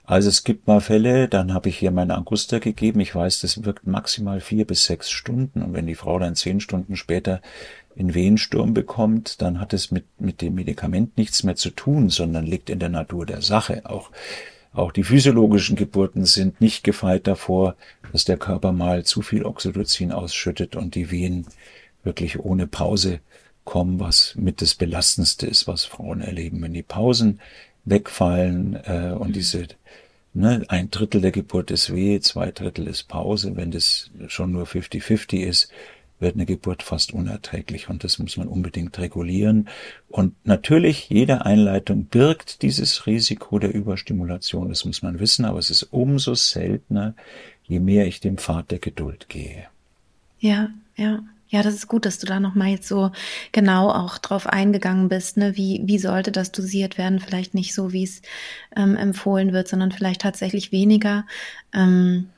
also es gibt mal Fälle, dann habe ich hier meine Angusta gegeben. Ich weiß, das wirkt maximal vier bis sechs Stunden. Und wenn die Frau dann zehn Stunden später einen Wehensturm bekommt, dann hat es mit, mit dem Medikament nichts mehr zu tun, sondern liegt in der Natur der Sache. Auch auch die physiologischen Geburten sind nicht gefeit davor, dass der Körper mal zu viel Oxytocin ausschüttet und die Wehen wirklich ohne Pause kommen, was mit das Belastendste ist, was Frauen erleben. Wenn die Pausen wegfallen äh, und mhm. diese ne, ein Drittel der Geburt ist weh, zwei Drittel ist Pause, wenn das schon nur 50-50 ist, wird eine Geburt fast unerträglich und das muss man unbedingt regulieren. Und natürlich, jede Einleitung birgt dieses Risiko der Überstimulation, das muss man wissen, aber es ist umso seltener, je mehr ich dem Pfad der Geduld gehe. Ja, ja. Ja, das ist gut, dass du da nochmal jetzt so genau auch drauf eingegangen bist. Ne? Wie, wie sollte das dosiert werden? Vielleicht nicht so, wie es ähm, empfohlen wird, sondern vielleicht tatsächlich weniger. Ähm,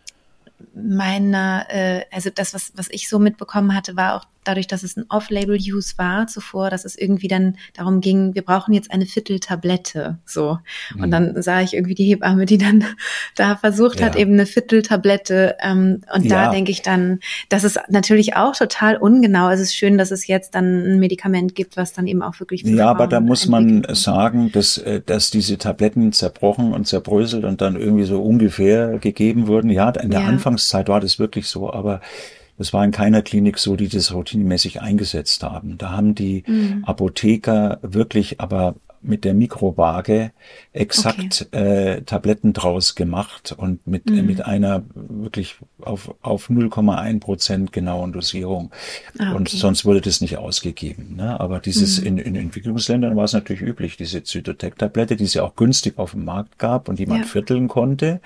meiner, äh, also das, was, was ich so mitbekommen hatte, war auch dadurch, dass es ein Off-Label-Use war zuvor, dass es irgendwie dann darum ging, wir brauchen jetzt eine Vierteltablette, so. Mhm. Und dann sah ich irgendwie die Hebamme, die dann da versucht ja. hat, eben eine Vierteltablette. Ähm, und ja. da denke ich dann, das ist natürlich auch total ungenau. Es ist schön, dass es jetzt dann ein Medikament gibt, was dann eben auch wirklich. Ja, aber da muss man sagen, dass, äh, dass diese Tabletten zerbrochen und zerbröselt und dann irgendwie so ungefähr gegeben wurden. Ja, in der ja. Anfangszeit war das wirklich so, aber das war in keiner Klinik so, die das routinemäßig eingesetzt haben. Da haben die mhm. Apotheker wirklich aber mit der Mikrowaage exakt okay. äh, Tabletten draus gemacht und mit, mhm. mit einer wirklich auf, auf 0,1 Prozent genauen Dosierung. Ah, okay. Und sonst wurde das nicht ausgegeben. Ne? Aber dieses mhm. in, in Entwicklungsländern war es natürlich üblich, diese Zytotec-Tablette, die es ja auch günstig auf dem Markt gab und die man ja. vierteln konnte.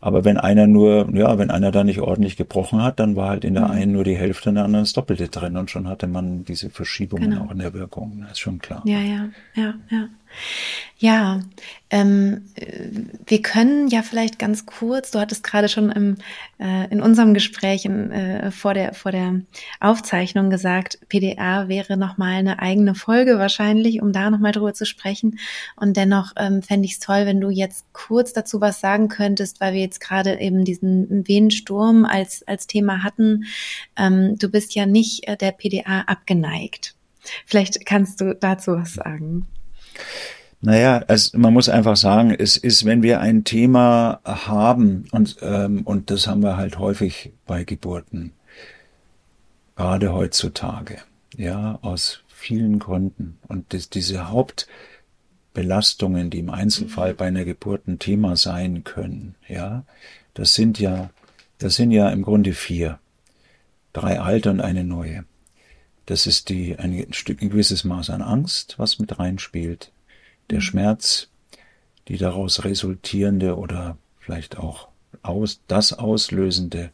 Aber wenn einer nur, ja, wenn einer da nicht ordentlich gebrochen hat, dann war halt in der mhm. einen nur die Hälfte, in der anderen das Doppelte drin und schon hatte man diese Verschiebungen genau. auch in der Wirkung. Das ist schon klar. Ja, ja, ja, ja. Ja, ähm, wir können ja vielleicht ganz kurz, du hattest gerade schon im, äh, in unserem Gespräch in, äh, vor, der, vor der Aufzeichnung gesagt, PDA wäre nochmal eine eigene Folge wahrscheinlich, um da nochmal drüber zu sprechen. Und dennoch ähm, fände ich es toll, wenn du jetzt kurz dazu was sagen könntest, weil wir jetzt gerade eben diesen Wehensturm als, als Thema hatten. Ähm, du bist ja nicht äh, der PDA abgeneigt. Vielleicht kannst du dazu was sagen. Naja, es, man muss einfach sagen, es ist, wenn wir ein Thema haben, und, ähm, und das haben wir halt häufig bei Geburten, gerade heutzutage, ja, aus vielen Gründen. Und das, diese Hauptbelastungen, die im Einzelfall bei einer Geburt ein Thema sein können, ja, das sind ja, das sind ja im Grunde vier. Drei alte und eine neue. Das ist die, ein, Stück, ein gewisses Maß an Angst, was mit reinspielt der Schmerz, die daraus resultierende oder vielleicht auch aus, das auslösende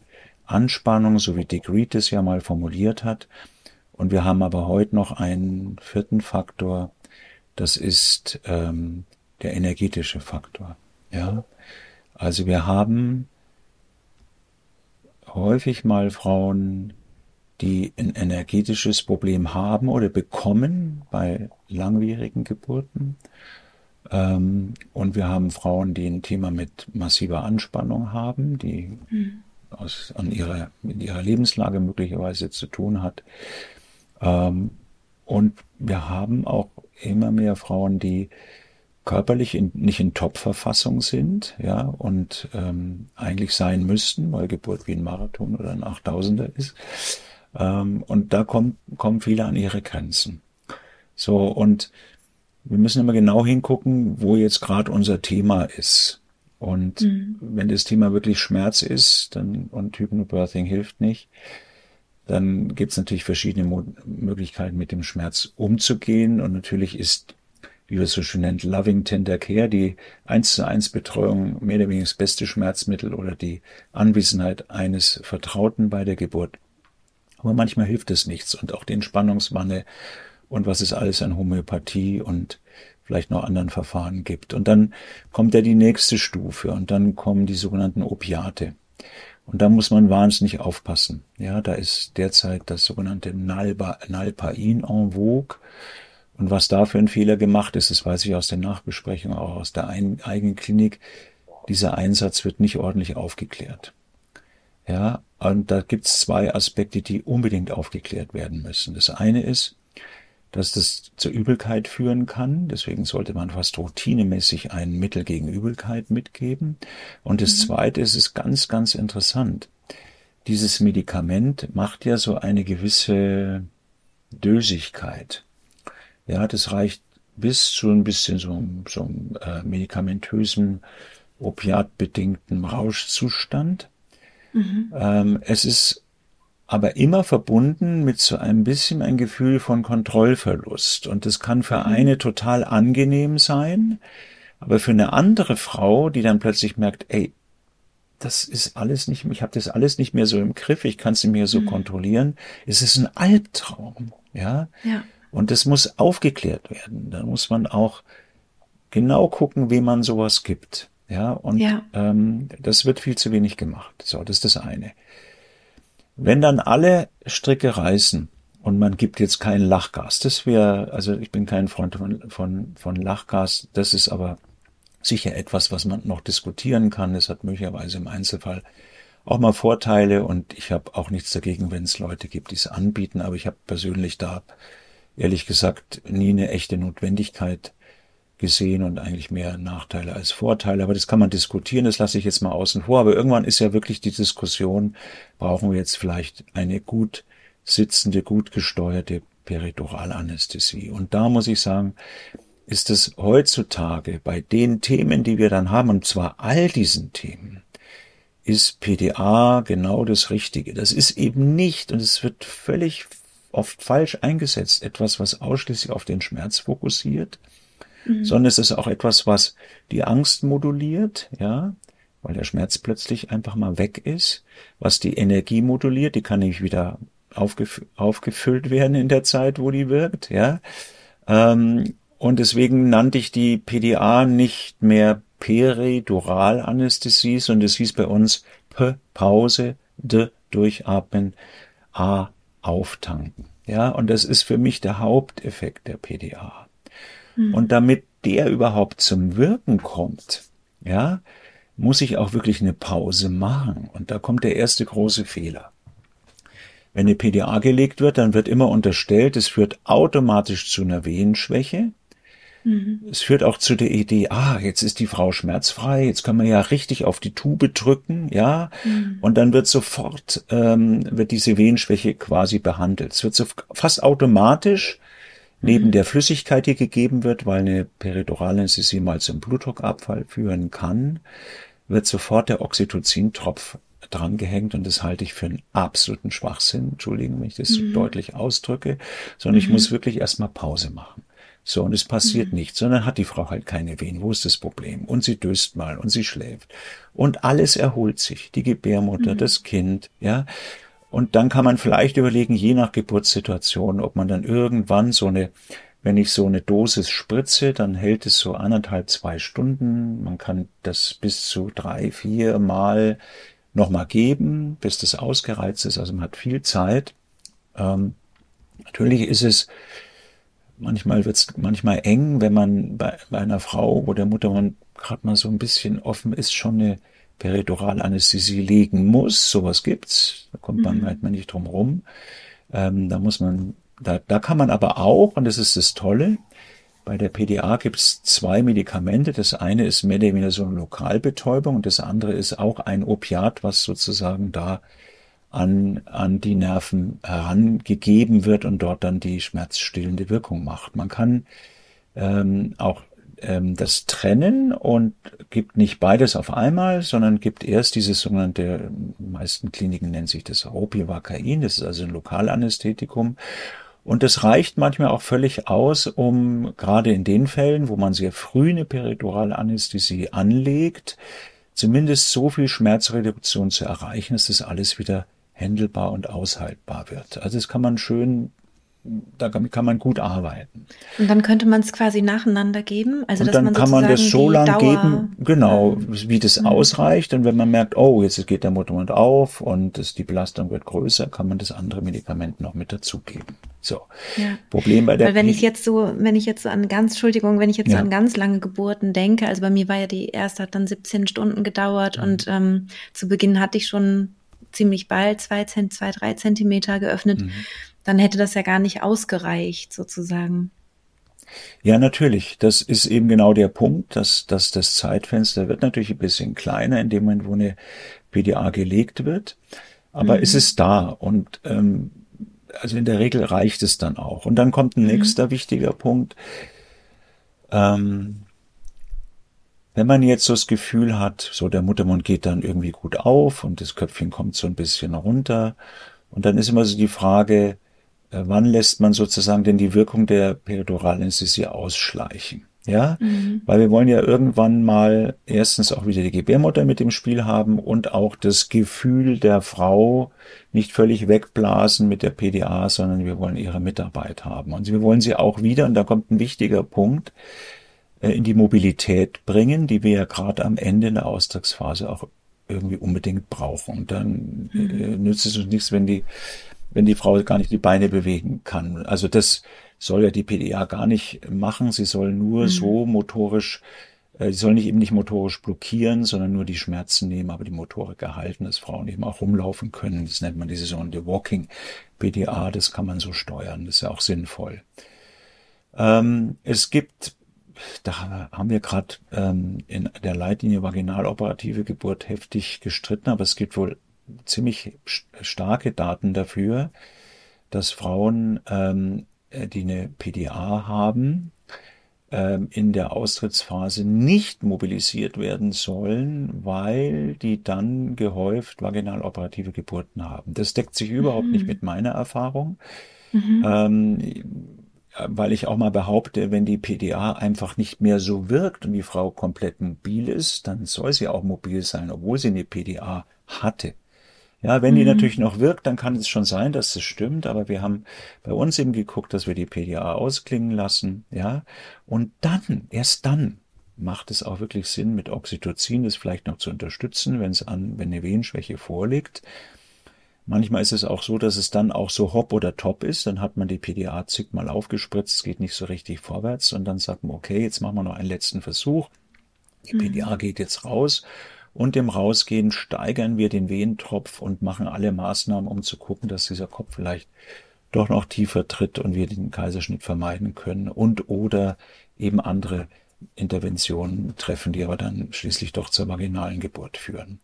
Anspannung, so wie Dick Reed es ja mal formuliert hat. Und wir haben aber heute noch einen vierten Faktor, das ist ähm, der energetische Faktor. Ja, also wir haben häufig mal Frauen, die ein energetisches Problem haben oder bekommen bei langwierigen Geburten. Ähm, und wir haben Frauen, die ein Thema mit massiver Anspannung haben, die mhm. aus, an ihrer, mit ihrer Lebenslage möglicherweise zu tun hat. Ähm, und wir haben auch immer mehr Frauen, die körperlich in, nicht in Top-Verfassung sind, ja, und ähm, eigentlich sein müssten, weil Geburt wie ein Marathon oder ein Achttausender ist. Ähm, und da kommt, kommen viele an ihre Grenzen. So, und wir müssen immer genau hingucken, wo jetzt gerade unser Thema ist. Und mhm. wenn das Thema wirklich Schmerz ist, dann und Hypnobirthing hilft nicht, dann gibt es natürlich verschiedene Mo Möglichkeiten, mit dem Schmerz umzugehen. Und natürlich ist, wie wir es so schön nennen, Loving Tender Care, die eins zu eins Betreuung mehr oder weniger das beste Schmerzmittel oder die Anwesenheit eines Vertrauten bei der Geburt. Aber manchmal hilft es nichts. Und auch die Entspannungswanne und was es alles an Homöopathie und vielleicht noch anderen Verfahren gibt. Und dann kommt ja die nächste Stufe und dann kommen die sogenannten Opiate. Und da muss man wahnsinnig aufpassen. Ja, da ist derzeit das sogenannte Nalba, Nalpain en vogue. Und was da für ein Fehler gemacht ist, das weiß ich aus der Nachbesprechung, auch aus der eigenen Klinik. Dieser Einsatz wird nicht ordentlich aufgeklärt. Ja, und da gibt es zwei Aspekte, die unbedingt aufgeklärt werden müssen. Das eine ist, dass das zur Übelkeit führen kann. Deswegen sollte man fast routinemäßig ein Mittel gegen Übelkeit mitgeben. Und das mhm. Zweite ist, ist ganz, ganz interessant. Dieses Medikament macht ja so eine gewisse Dösigkeit. Ja, das reicht bis zu ein bisschen so, so einem äh, medikamentösen, opiatbedingten Rauschzustand. Mhm. Ähm, es ist aber immer verbunden mit so ein bisschen ein Gefühl von Kontrollverlust. Und das kann für mhm. eine total angenehm sein, aber für eine andere Frau, die dann plötzlich merkt, ey, das ist alles nicht, ich habe das alles nicht mehr so im Griff, ich kann es nicht mehr so mhm. kontrollieren, es ist ein Albtraum, ja? ja. Und das muss aufgeklärt werden. Da muss man auch genau gucken, wem man sowas gibt. Ja, und ja. Ähm, das wird viel zu wenig gemacht. So, das ist das eine. Wenn dann alle Stricke reißen und man gibt jetzt kein Lachgas, das wäre, also ich bin kein Freund von, von, von Lachgas, das ist aber sicher etwas, was man noch diskutieren kann. Es hat möglicherweise im Einzelfall auch mal Vorteile und ich habe auch nichts dagegen, wenn es Leute gibt, die es anbieten, aber ich habe persönlich da ehrlich gesagt nie eine echte Notwendigkeit gesehen und eigentlich mehr Nachteile als Vorteile. Aber das kann man diskutieren, das lasse ich jetzt mal außen vor. Aber irgendwann ist ja wirklich die Diskussion, brauchen wir jetzt vielleicht eine gut sitzende, gut gesteuerte Periduralanästhesie. Und da muss ich sagen, ist es heutzutage bei den Themen, die wir dann haben, und zwar all diesen Themen, ist PDA genau das Richtige. Das ist eben nicht, und es wird völlig oft falsch eingesetzt, etwas, was ausschließlich auf den Schmerz fokussiert, mhm. sondern es ist auch etwas, was die Angst moduliert, ja, weil der Schmerz plötzlich einfach mal weg ist, was die Energie moduliert, die kann nämlich wieder aufgef aufgefüllt werden in der Zeit, wo die wirkt, ja. Ähm, und deswegen nannte ich die PDA nicht mehr Periduralanästhesie, sondern es hieß bei uns P Pause, D durchatmen, A auftanken. Ja, und das ist für mich der Haupteffekt der PDA. Mhm. Und damit der überhaupt zum Wirken kommt, ja, muss ich auch wirklich eine Pause machen. Und da kommt der erste große Fehler. Wenn eine PDA gelegt wird, dann wird immer unterstellt, es führt automatisch zu einer Wehenschwäche. Mhm. Es führt auch zu der Idee, ah, jetzt ist die Frau schmerzfrei, jetzt kann man ja richtig auf die Tube drücken, ja, mhm. und dann wird sofort ähm, wird diese Wehenschwäche quasi behandelt. Es wird so fast automatisch neben mhm. der Flüssigkeit, die gegeben wird, weil eine Periduralanästhesie mal zum Blutdruckabfall führen kann, wird sofort der Oxytocin-Tropf drangehängt und das halte ich für einen absoluten Schwachsinn. Entschuldigen, wenn ich das mhm. so deutlich ausdrücke, sondern mhm. ich muss wirklich erstmal Pause machen. So, und es passiert mhm. nichts, sondern hat die Frau halt keine Wehen. Wo ist das Problem? Und sie döst mal und sie schläft. Und alles erholt sich. Die Gebärmutter, mhm. das Kind, ja. Und dann kann man vielleicht überlegen, je nach Geburtssituation, ob man dann irgendwann so eine, wenn ich so eine Dosis spritze, dann hält es so anderthalb, zwei Stunden. Man kann das bis zu drei, vier Mal nochmal geben, bis das ausgereizt ist. Also man hat viel Zeit. Ähm, natürlich ist es, manchmal wird es manchmal eng, wenn man bei, bei einer Frau, wo der Muttermund gerade mal so ein bisschen offen ist, schon eine Periduralanästhesie legen muss. Sowas gibt's. Da kommt man mhm. halt nicht drum rum. Ähm, da muss man, da, da kann man aber auch, und das ist das Tolle, bei der PDA gibt's zwei Medikamente. Das eine ist mehr oder weniger so eine Lokalbetäubung und das andere ist auch ein Opiat, was sozusagen da an, an die Nerven herangegeben wird und dort dann die schmerzstillende Wirkung macht. Man kann ähm, auch ähm, das trennen und gibt nicht beides auf einmal, sondern gibt erst dieses sogenannte, meisten Kliniken nennen sich das Ropivacain, das ist also ein Lokalanästhetikum. Und das reicht manchmal auch völlig aus, um gerade in den Fällen, wo man sehr früh eine peridurale Anästhesie anlegt, zumindest so viel Schmerzreduktion zu erreichen, dass das alles wieder händelbar und aushaltbar wird. Also das kann man schön damit kann man gut arbeiten. Und dann könnte man es quasi nacheinander geben. Also und dann kann man das so lang geben, genau, wie das mhm. ausreicht. Und wenn man merkt, oh, jetzt geht der Motormund auf und das, die Belastung wird größer, kann man das andere Medikament noch mit dazugeben. So. Ja. Problem bei der. Weil wenn ich jetzt so, wenn ich jetzt so an ganz, Entschuldigung, wenn ich jetzt ja. so an ganz lange Geburten denke, also bei mir war ja die erste hat dann 17 Stunden gedauert mhm. und ähm, zu Beginn hatte ich schon ziemlich bald zwei, zwei drei Zentimeter geöffnet. Mhm dann hätte das ja gar nicht ausgereicht, sozusagen. Ja, natürlich. Das ist eben genau der Punkt, dass, dass das Zeitfenster wird natürlich ein bisschen kleiner in dem Moment, wo eine PDA gelegt wird. Aber mhm. es ist da und ähm, also in der Regel reicht es dann auch. Und dann kommt ein mhm. nächster wichtiger Punkt. Ähm, wenn man jetzt so das Gefühl hat, so der Muttermund geht dann irgendwie gut auf und das Köpfchen kommt so ein bisschen runter. Und dann ist immer so die Frage, wann lässt man sozusagen denn die Wirkung der Periduralanästhesie ausschleichen? Ja, mhm. weil wir wollen ja irgendwann mal erstens auch wieder die Gebärmutter mit im Spiel haben und auch das Gefühl der Frau nicht völlig wegblasen mit der PDA, sondern wir wollen ihre Mitarbeit haben. Und wir wollen sie auch wieder, und da kommt ein wichtiger Punkt, äh, in die Mobilität bringen, die wir ja gerade am Ende in der Austragsphase auch irgendwie unbedingt brauchen. Und dann mhm. Äh, nützt es uns nichts, wenn die wenn die Frau gar nicht die Beine bewegen kann. Also das soll ja die PDA gar nicht machen. Sie soll nur mhm. so motorisch, äh, sie soll nicht eben nicht motorisch blockieren, sondern nur die Schmerzen nehmen, aber die Motorik erhalten, dass Frauen eben auch rumlaufen können. Das nennt man diese sogenannte Walking PDA. Das kann man so steuern. Das ist ja auch sinnvoll. Ähm, es gibt da haben wir gerade ähm, in der Leitlinie vaginaloperative Geburt heftig gestritten, aber es gibt wohl ziemlich starke Daten dafür, dass Frauen, ähm, äh, die eine PDA haben, ähm, in der Austrittsphase nicht mobilisiert werden sollen, weil die dann gehäuft vaginaloperative Geburten haben. Das deckt sich überhaupt mhm. nicht mit meiner Erfahrung. Mhm. Ähm, weil ich auch mal behaupte, wenn die PDA einfach nicht mehr so wirkt und die Frau komplett mobil ist, dann soll sie auch mobil sein, obwohl sie eine PDA hatte. Ja, wenn die mhm. natürlich noch wirkt, dann kann es schon sein, dass es stimmt, aber wir haben bei uns eben geguckt, dass wir die PDA ausklingen lassen, ja, und dann, erst dann macht es auch wirklich Sinn, mit Oxytocin das vielleicht noch zu unterstützen, wenn es an, wenn eine Wehenschwäche vorliegt. Manchmal ist es auch so, dass es dann auch so hopp oder top ist, dann hat man die PDA zigmal aufgespritzt, es geht nicht so richtig vorwärts und dann sagt man, okay, jetzt machen wir noch einen letzten Versuch. Die mhm. PDA geht jetzt raus und im Rausgehen steigern wir den Wehentropf und machen alle Maßnahmen, um zu gucken, dass dieser Kopf vielleicht doch noch tiefer tritt und wir den Kaiserschnitt vermeiden können und oder eben andere Interventionen treffen, die aber dann schließlich doch zur vaginalen Geburt führen.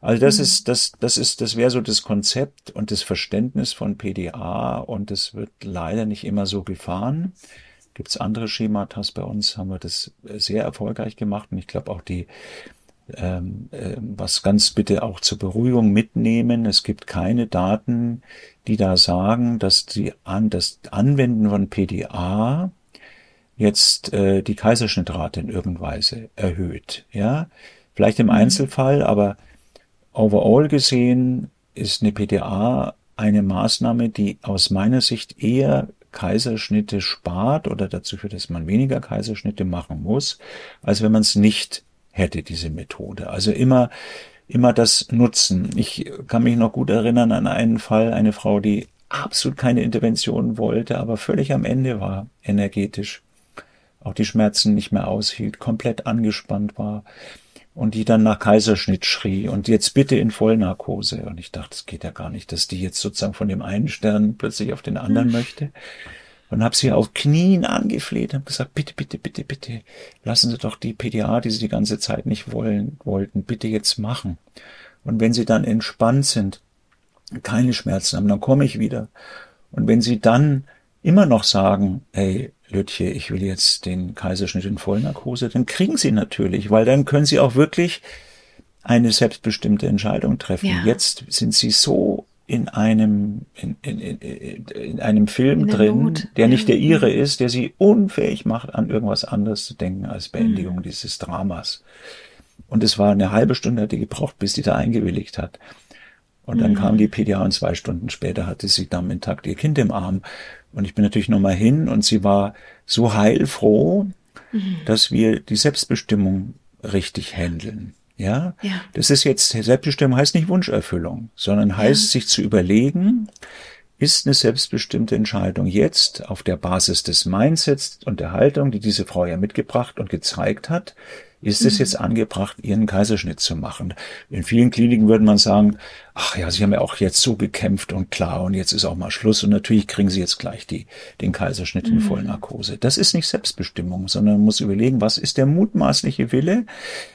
Also das mhm. ist, das, das ist, das wäre so das Konzept und das Verständnis von PDA und es wird leider nicht immer so gefahren. Gibt es andere Schematas bei uns, haben wir das sehr erfolgreich gemacht und ich glaube auch die ähm, äh, was ganz bitte auch zur Beruhigung mitnehmen. Es gibt keine Daten, die da sagen, dass die an, das Anwenden von PDA jetzt äh, die Kaiserschnittrate in irgendeiner Weise erhöht. Ja, vielleicht im mhm. Einzelfall, aber overall gesehen ist eine PDA eine Maßnahme, die aus meiner Sicht eher Kaiserschnitte spart oder dazu führt, dass man weniger Kaiserschnitte machen muss, als wenn man es nicht hätte, diese Methode. Also immer, immer das Nutzen. Ich kann mich noch gut erinnern an einen Fall, eine Frau, die absolut keine Intervention wollte, aber völlig am Ende war, energetisch. Auch die Schmerzen nicht mehr aushielt, komplett angespannt war und die dann nach Kaiserschnitt schrie und jetzt bitte in Vollnarkose. Und ich dachte, es geht ja gar nicht, dass die jetzt sozusagen von dem einen Stern plötzlich auf den anderen hm. möchte und habe sie auf Knien angefleht, habe gesagt, bitte, bitte, bitte, bitte, lassen Sie doch die PDA, die Sie die ganze Zeit nicht wollen, wollten, bitte jetzt machen. Und wenn Sie dann entspannt sind, keine Schmerzen haben, dann komme ich wieder. Und wenn Sie dann immer noch sagen, hey, Lütje, ich will jetzt den Kaiserschnitt in Vollnarkose, dann kriegen sie natürlich, weil dann können sie auch wirklich eine selbstbestimmte Entscheidung treffen. Ja. Jetzt sind sie so in einem in, in, in, in einem Film in drin, Not. der nicht der ihre mhm. ist, der sie unfähig macht, an irgendwas anderes zu denken als Beendigung mhm. dieses Dramas. Und es war eine halbe Stunde, hat die gebraucht, bis die da eingewilligt hat. Und dann mhm. kam die PDA und zwei Stunden später hatte sie dann intakt ihr Kind im Arm. Und ich bin natürlich nochmal hin und sie war so heilfroh, mhm. dass wir die Selbstbestimmung richtig handeln. Ja? ja, das ist jetzt, Selbstbestimmung heißt nicht Wunscherfüllung, sondern heißt, ja. sich zu überlegen, ist eine selbstbestimmte Entscheidung jetzt auf der Basis des Mindsets und der Haltung, die diese Frau ja mitgebracht und gezeigt hat, ist es mhm. jetzt angebracht, ihren Kaiserschnitt zu machen. In vielen Kliniken würde man sagen, ach ja, sie haben ja auch jetzt so gekämpft und klar und jetzt ist auch mal Schluss und natürlich kriegen sie jetzt gleich die, den Kaiserschnitt in mhm. Vollnarkose. Das ist nicht Selbstbestimmung, sondern man muss überlegen, was ist der mutmaßliche Wille,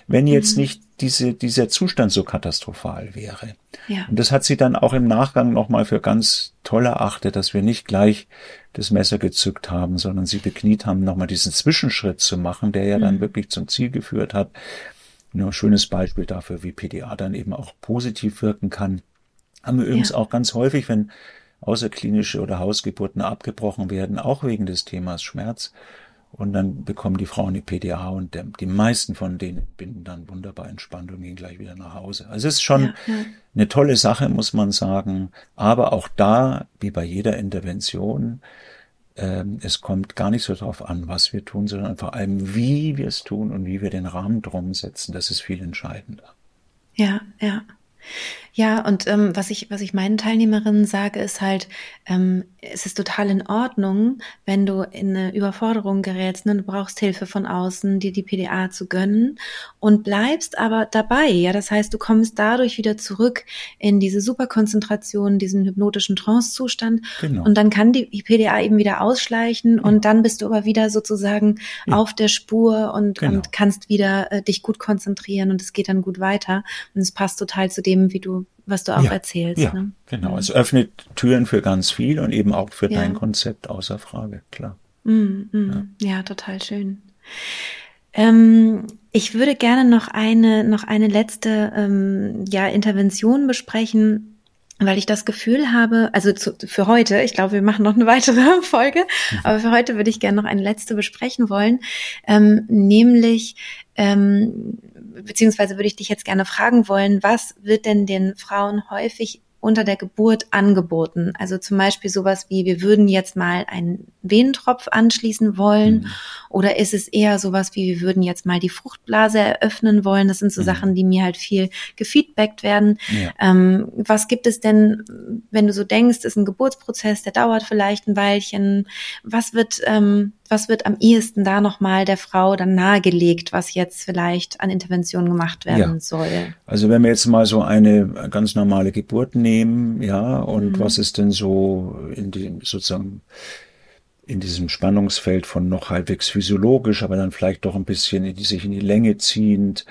wenn jetzt mhm. nicht diese, dieser Zustand so katastrophal wäre. Ja. Und das hat sie dann auch im Nachgang nochmal für ganz toll erachtet, dass wir nicht gleich das Messer gezückt haben, sondern sie bekniet haben, nochmal diesen Zwischenschritt zu machen, der ja dann mhm. wirklich zum Ziel geführt hat. Ein schönes Beispiel dafür, wie PDA dann eben auch positiv wirken kann. Haben wir übrigens ja. auch ganz häufig, wenn außerklinische oder Hausgeburten abgebrochen werden, auch wegen des Themas Schmerz. Und dann bekommen die Frauen die PDA und der, die meisten von denen binden dann wunderbar entspannt und gehen gleich wieder nach Hause. Also es ist schon ja, eine tolle Sache, muss man sagen. Aber auch da, wie bei jeder Intervention, ähm, es kommt gar nicht so darauf an, was wir tun, sondern vor allem, wie wir es tun und wie wir den Rahmen drum setzen. Das ist viel entscheidender. Ja, ja. Ja, und ähm, was ich, was ich meinen Teilnehmerinnen sage, ist halt, ähm, es ist total in Ordnung, wenn du in eine Überforderung gerätst, ne? du brauchst Hilfe von außen, dir die PDA zu gönnen und bleibst aber dabei. Ja, das heißt, du kommst dadurch wieder zurück in diese Superkonzentration, diesen hypnotischen Trance-Zustand genau. und dann kann die PDA eben wieder ausschleichen ja. und dann bist du aber wieder sozusagen ja. auf der Spur und, genau. und kannst wieder äh, dich gut konzentrieren und es geht dann gut weiter und es passt total zu dem, wie du was du auch ja, erzählst. Ja, ne? genau. Mhm. Es öffnet Türen für ganz viel und eben auch für ja. dein Konzept außer Frage, klar. Mm, mm. Ja. ja. total schön. Ähm, ich würde gerne noch eine, noch eine letzte ähm, ja, Intervention besprechen, weil ich das Gefühl habe, also zu, für heute, ich glaube, wir machen noch eine weitere Folge, mhm. aber für heute würde ich gerne noch eine letzte besprechen wollen, ähm, nämlich ähm, beziehungsweise würde ich dich jetzt gerne fragen wollen, was wird denn den Frauen häufig unter der Geburt angeboten. Also zum Beispiel sowas wie, wir würden jetzt mal einen Venentropf anschließen wollen. Mhm. Oder ist es eher sowas wie, wir würden jetzt mal die Fruchtblase eröffnen wollen. Das sind so mhm. Sachen, die mir halt viel gefeedbackt werden. Ja. Ähm, was gibt es denn, wenn du so denkst, ist ein Geburtsprozess, der dauert vielleicht ein Weilchen. Was wird, ähm, was wird am ehesten da nochmal der Frau dann nahegelegt, was jetzt vielleicht an Interventionen gemacht werden ja. soll? Also wenn wir jetzt mal so eine ganz normale Geburt nehmen, ja, und mhm. was ist denn so in dem sozusagen in diesem Spannungsfeld von noch halbwegs physiologisch, aber dann vielleicht doch ein bisschen in die, sich in die Länge ziehend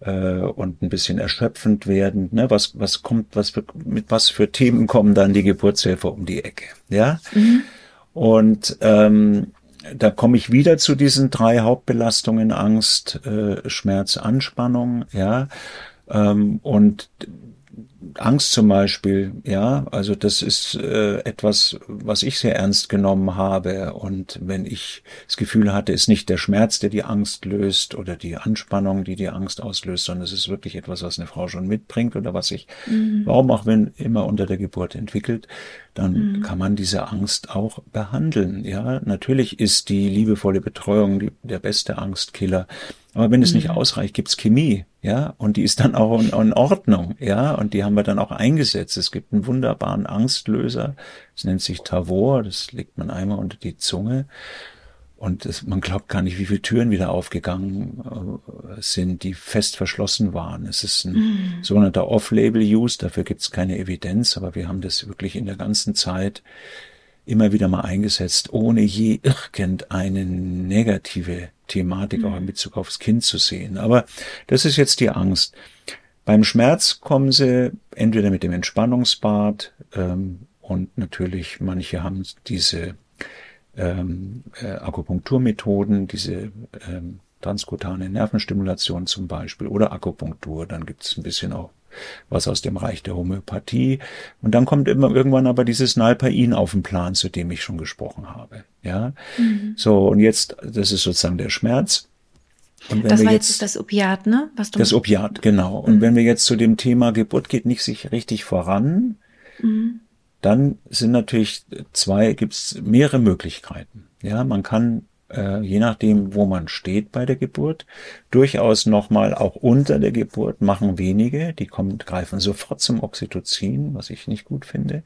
äh, und ein bisschen erschöpfend werden. Ne? Was, was kommt, was für, mit was für Themen kommen dann die Geburtshilfe um die Ecke? Ja. Mhm. Und ähm, da komme ich wieder zu diesen drei Hauptbelastungen, Angst, äh, Schmerz, Anspannung, ja. Ähm, und Angst zum Beispiel, ja, also das ist äh, etwas, was ich sehr ernst genommen habe. Und wenn ich das Gefühl hatte, ist nicht der Schmerz, der die Angst löst oder die Anspannung, die die Angst auslöst, sondern es ist wirklich etwas, was eine Frau schon mitbringt oder was sich, mhm. warum auch wenn immer unter der Geburt entwickelt, dann mhm. kann man diese Angst auch behandeln. Ja, natürlich ist die liebevolle Betreuung die, der beste Angstkiller. Aber wenn es mhm. nicht ausreicht, gibt's Chemie, ja, und die ist dann auch in, in, Ordnung, ja, und die haben wir dann auch eingesetzt. Es gibt einen wunderbaren Angstlöser, das nennt sich Tavor, das legt man einmal unter die Zunge und das, man glaubt gar nicht, wie viele Türen wieder aufgegangen äh, sind, die fest verschlossen waren. Es ist ein mhm. sogenannter Off-Label-Use, dafür gibt's keine Evidenz, aber wir haben das wirklich in der ganzen Zeit immer wieder mal eingesetzt, ohne je irgendeine negative Thematik auch in mhm. Bezug aufs Kind zu sehen. Aber das ist jetzt die Angst. Beim Schmerz kommen sie entweder mit dem Entspannungsbad ähm, und natürlich manche haben diese ähm, äh, Akupunkturmethoden, diese ähm, transkutane Nervenstimulation zum Beispiel oder Akupunktur. Dann gibt es ein bisschen auch was aus dem Reich der Homöopathie. Und dann kommt immer irgendwann aber dieses Nalpain auf den Plan, zu dem ich schon gesprochen habe. Ja, mhm. so und jetzt, das ist sozusagen der Schmerz. Und wenn das wir war jetzt das Opiat, ne? Was du das Opiat, genau. Und mhm. wenn wir jetzt zu dem Thema Geburt geht nicht sich richtig voran, mhm. dann sind natürlich zwei, gibt's mehrere Möglichkeiten. Ja, man kann äh, je nachdem, wo man steht bei der Geburt, durchaus nochmal auch unter der Geburt machen wenige, die kommen, greifen sofort zum Oxytocin, was ich nicht gut finde,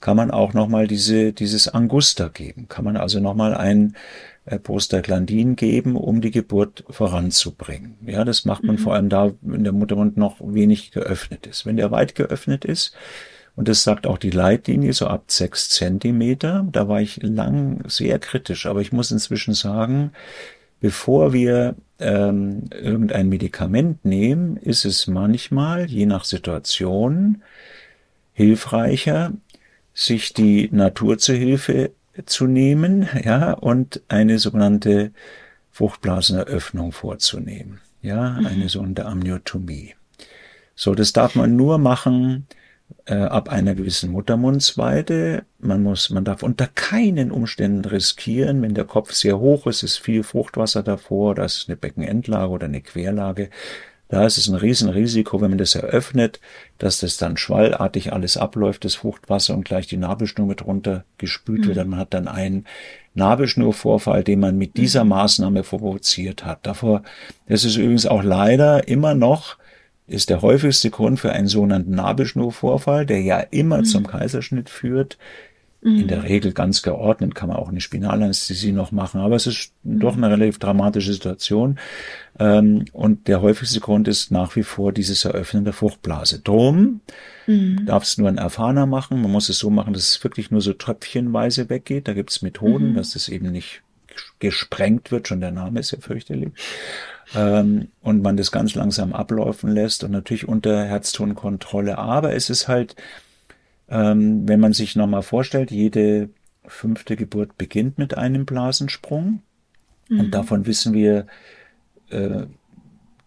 kann man auch nochmal diese, dieses Angusta geben, kann man also nochmal ein äh, Prostaglandin geben, um die Geburt voranzubringen. Ja, das macht man mhm. vor allem da, wenn der Muttermund noch wenig geöffnet ist. Wenn der weit geöffnet ist, und das sagt auch die Leitlinie, so ab sechs Zentimeter. Da war ich lang sehr kritisch. Aber ich muss inzwischen sagen, bevor wir ähm, irgendein Medikament nehmen, ist es manchmal, je nach Situation, hilfreicher, sich die Natur zur Hilfe zu nehmen, ja, und eine sogenannte Fruchtblaseneröffnung vorzunehmen, ja, eine mhm. sogenannte Amniotomie. So, das darf man nur machen, äh, ab einer gewissen Muttermundsweite. Man muss, man darf unter keinen Umständen riskieren, wenn der Kopf sehr hoch ist, ist viel Fruchtwasser davor, das ist eine Beckenendlage oder eine Querlage. Da ist es ein Riesenrisiko, wenn man das eröffnet, dass das dann schwallartig alles abläuft, das Fruchtwasser und gleich die Nabelschnur mit runter gespült mhm. wird. Und man hat dann einen Nabelschnurvorfall, den man mit dieser mhm. Maßnahme provoziert hat. Davor, das ist übrigens auch leider immer noch ist der häufigste Grund für einen sogenannten Nabelschnurvorfall, der ja immer mhm. zum Kaiserschnitt führt. Mhm. In der Regel ganz geordnet, kann man auch eine Spinalanästhesie noch machen, aber es ist mhm. doch eine relativ dramatische Situation. Ähm, und der häufigste Grund ist nach wie vor dieses Eröffnen der Fruchtblase. Drum mhm. darf es nur ein Erfahrener machen. Man muss es so machen, dass es wirklich nur so tröpfchenweise weggeht. Da gibt es Methoden, mhm. dass es eben nicht gesprengt wird. Schon der Name ist ja fürchterlich ähm, und man das ganz langsam ablaufen lässt und natürlich unter Herztonkontrolle. Aber es ist halt, ähm, wenn man sich nochmal vorstellt, jede fünfte Geburt beginnt mit einem Blasensprung. Mhm. Und davon wissen wir, äh,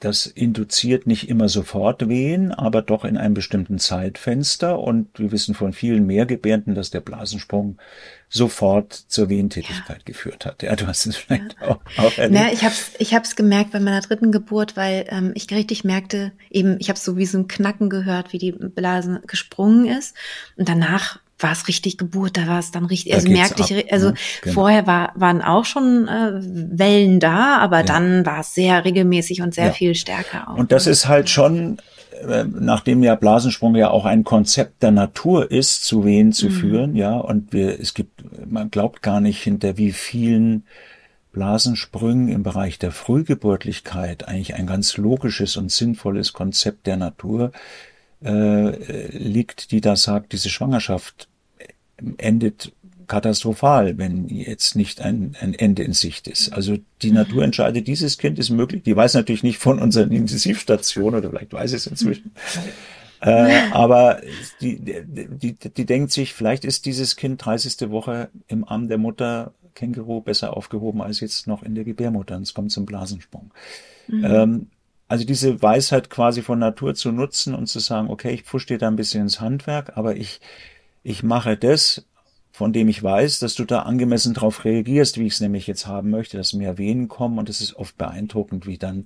das induziert nicht immer sofort Wehen, aber doch in einem bestimmten Zeitfenster. Und wir wissen von vielen Mehrgebärden, dass der Blasensprung sofort zur Wehentätigkeit ja. geführt hat. Ja, du hast es vielleicht ja. auch, auch erlebt. Na, ich habe es ich hab's gemerkt bei meiner dritten Geburt, weil ähm, ich richtig merkte, eben, ich habe so wie so ein Knacken gehört, wie die Blase gesprungen ist. Und danach war es richtig Geburt, da war es dann richtig, also merkte ab, also ne? genau. vorher war, waren auch schon äh, Wellen da, aber ja. dann war es sehr regelmäßig und sehr ja. viel stärker auch. Und das ist halt schon, äh, nachdem ja Blasensprung ja auch ein Konzept der Natur ist, zu Wehen zu mhm. führen, ja, und wir, es gibt, man glaubt gar nicht, hinter wie vielen Blasensprüngen im Bereich der Frühgeburtlichkeit eigentlich ein ganz logisches und sinnvolles Konzept der Natur äh, liegt, die da sagt, diese Schwangerschaft endet katastrophal, wenn jetzt nicht ein, ein Ende in Sicht ist. Also die mhm. Natur entscheidet, dieses Kind ist möglich. Die weiß natürlich nicht von unseren Intensivstationen oder vielleicht weiß es inzwischen. Äh, aber die, die, die, die denkt sich, vielleicht ist dieses Kind 30. Woche im Arm der Mutter Känguru besser aufgehoben als jetzt noch in der Gebärmutter. Und es kommt zum Blasensprung. Mhm. Ähm, also diese Weisheit quasi von Natur zu nutzen und zu sagen, okay, ich pfusch dir da ein bisschen ins Handwerk, aber ich ich mache das, von dem ich weiß, dass du da angemessen drauf reagierst, wie ich es nämlich jetzt haben möchte, dass mehr Venen kommen und es ist oft beeindruckend, wie dann,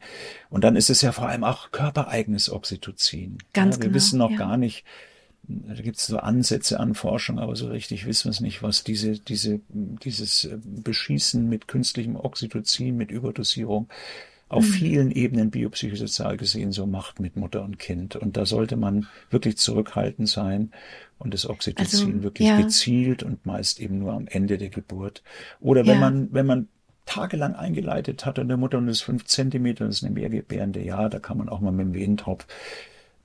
und dann ist es ja vor allem auch körpereigenes Oxytocin. Ganz ja, wir genau, wissen noch ja. gar nicht, da gibt es so Ansätze an Forschung, aber so richtig wissen wir es nicht, was diese, diese, dieses Beschießen mit künstlichem Oxytocin, mit Überdosierung auf mhm. vielen Ebenen biopsychosozial gesehen so macht mit Mutter und Kind. Und da sollte man wirklich zurückhaltend sein und das Oxytocin also, wirklich ja. gezielt und meist eben nur am Ende der Geburt. Oder wenn ja. man, wenn man tagelang eingeleitet hat und der Mutter und das fünf Zentimeter, das ist eine mehrgebärende, ja, da kann man auch mal mit dem Wehentopf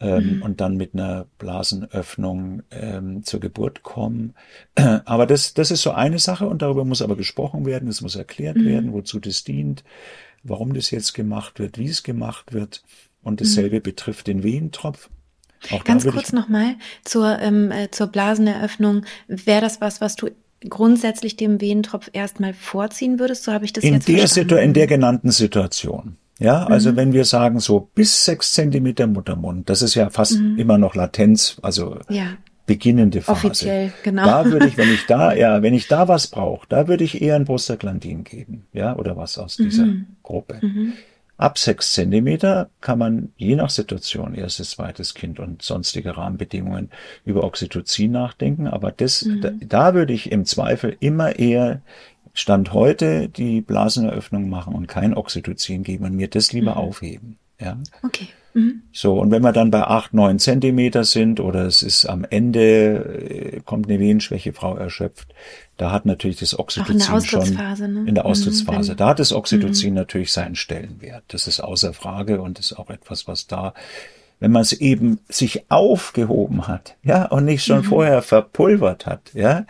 ähm, mhm. und dann mit einer Blasenöffnung ähm, zur Geburt kommen. Aber das, das ist so eine Sache und darüber muss aber gesprochen werden, es muss erklärt mhm. werden, wozu das dient, warum das jetzt gemacht wird, wie es gemacht wird. Und dasselbe mhm. betrifft den Wehentropf. Auch Ganz kurz nochmal zur, ähm, äh, zur Blaseneröffnung. Wäre das was, was du grundsätzlich dem Wehentropf erstmal vorziehen würdest, so habe ich das in jetzt der verstanden. Situ in der genannten Situation. Ja, also mhm. wenn wir sagen so bis sechs Zentimeter Muttermund, das ist ja fast mhm. immer noch Latenz, also ja. Beginnende Phase. Offiziell, genau. Da würde ich, wenn ich da, ja, wenn ich da was brauche, da würde ich eher ein Prostaglandin geben, ja, oder was aus dieser mhm. Gruppe. Mhm. Ab sechs Zentimeter kann man je nach Situation, erstes, zweites Kind und sonstige Rahmenbedingungen über Oxytocin nachdenken. Aber das, mhm. da, da würde ich im Zweifel immer eher Stand heute die Blaseneröffnung machen und kein Oxytocin geben und mir das lieber mhm. aufheben. Ja. Okay. Mhm. So, und wenn wir dann bei acht, neun Zentimeter sind oder es ist am Ende, äh, kommt eine Wehenschwäche, Frau erschöpft, da hat natürlich das Oxytocin in schon ne? in der Austrittsphase, mhm, da hat das Oxytocin mhm. natürlich seinen Stellenwert. Das ist außer Frage und ist auch etwas, was da, wenn man es eben sich aufgehoben hat, ja, und nicht schon mhm. vorher verpulvert hat, ja.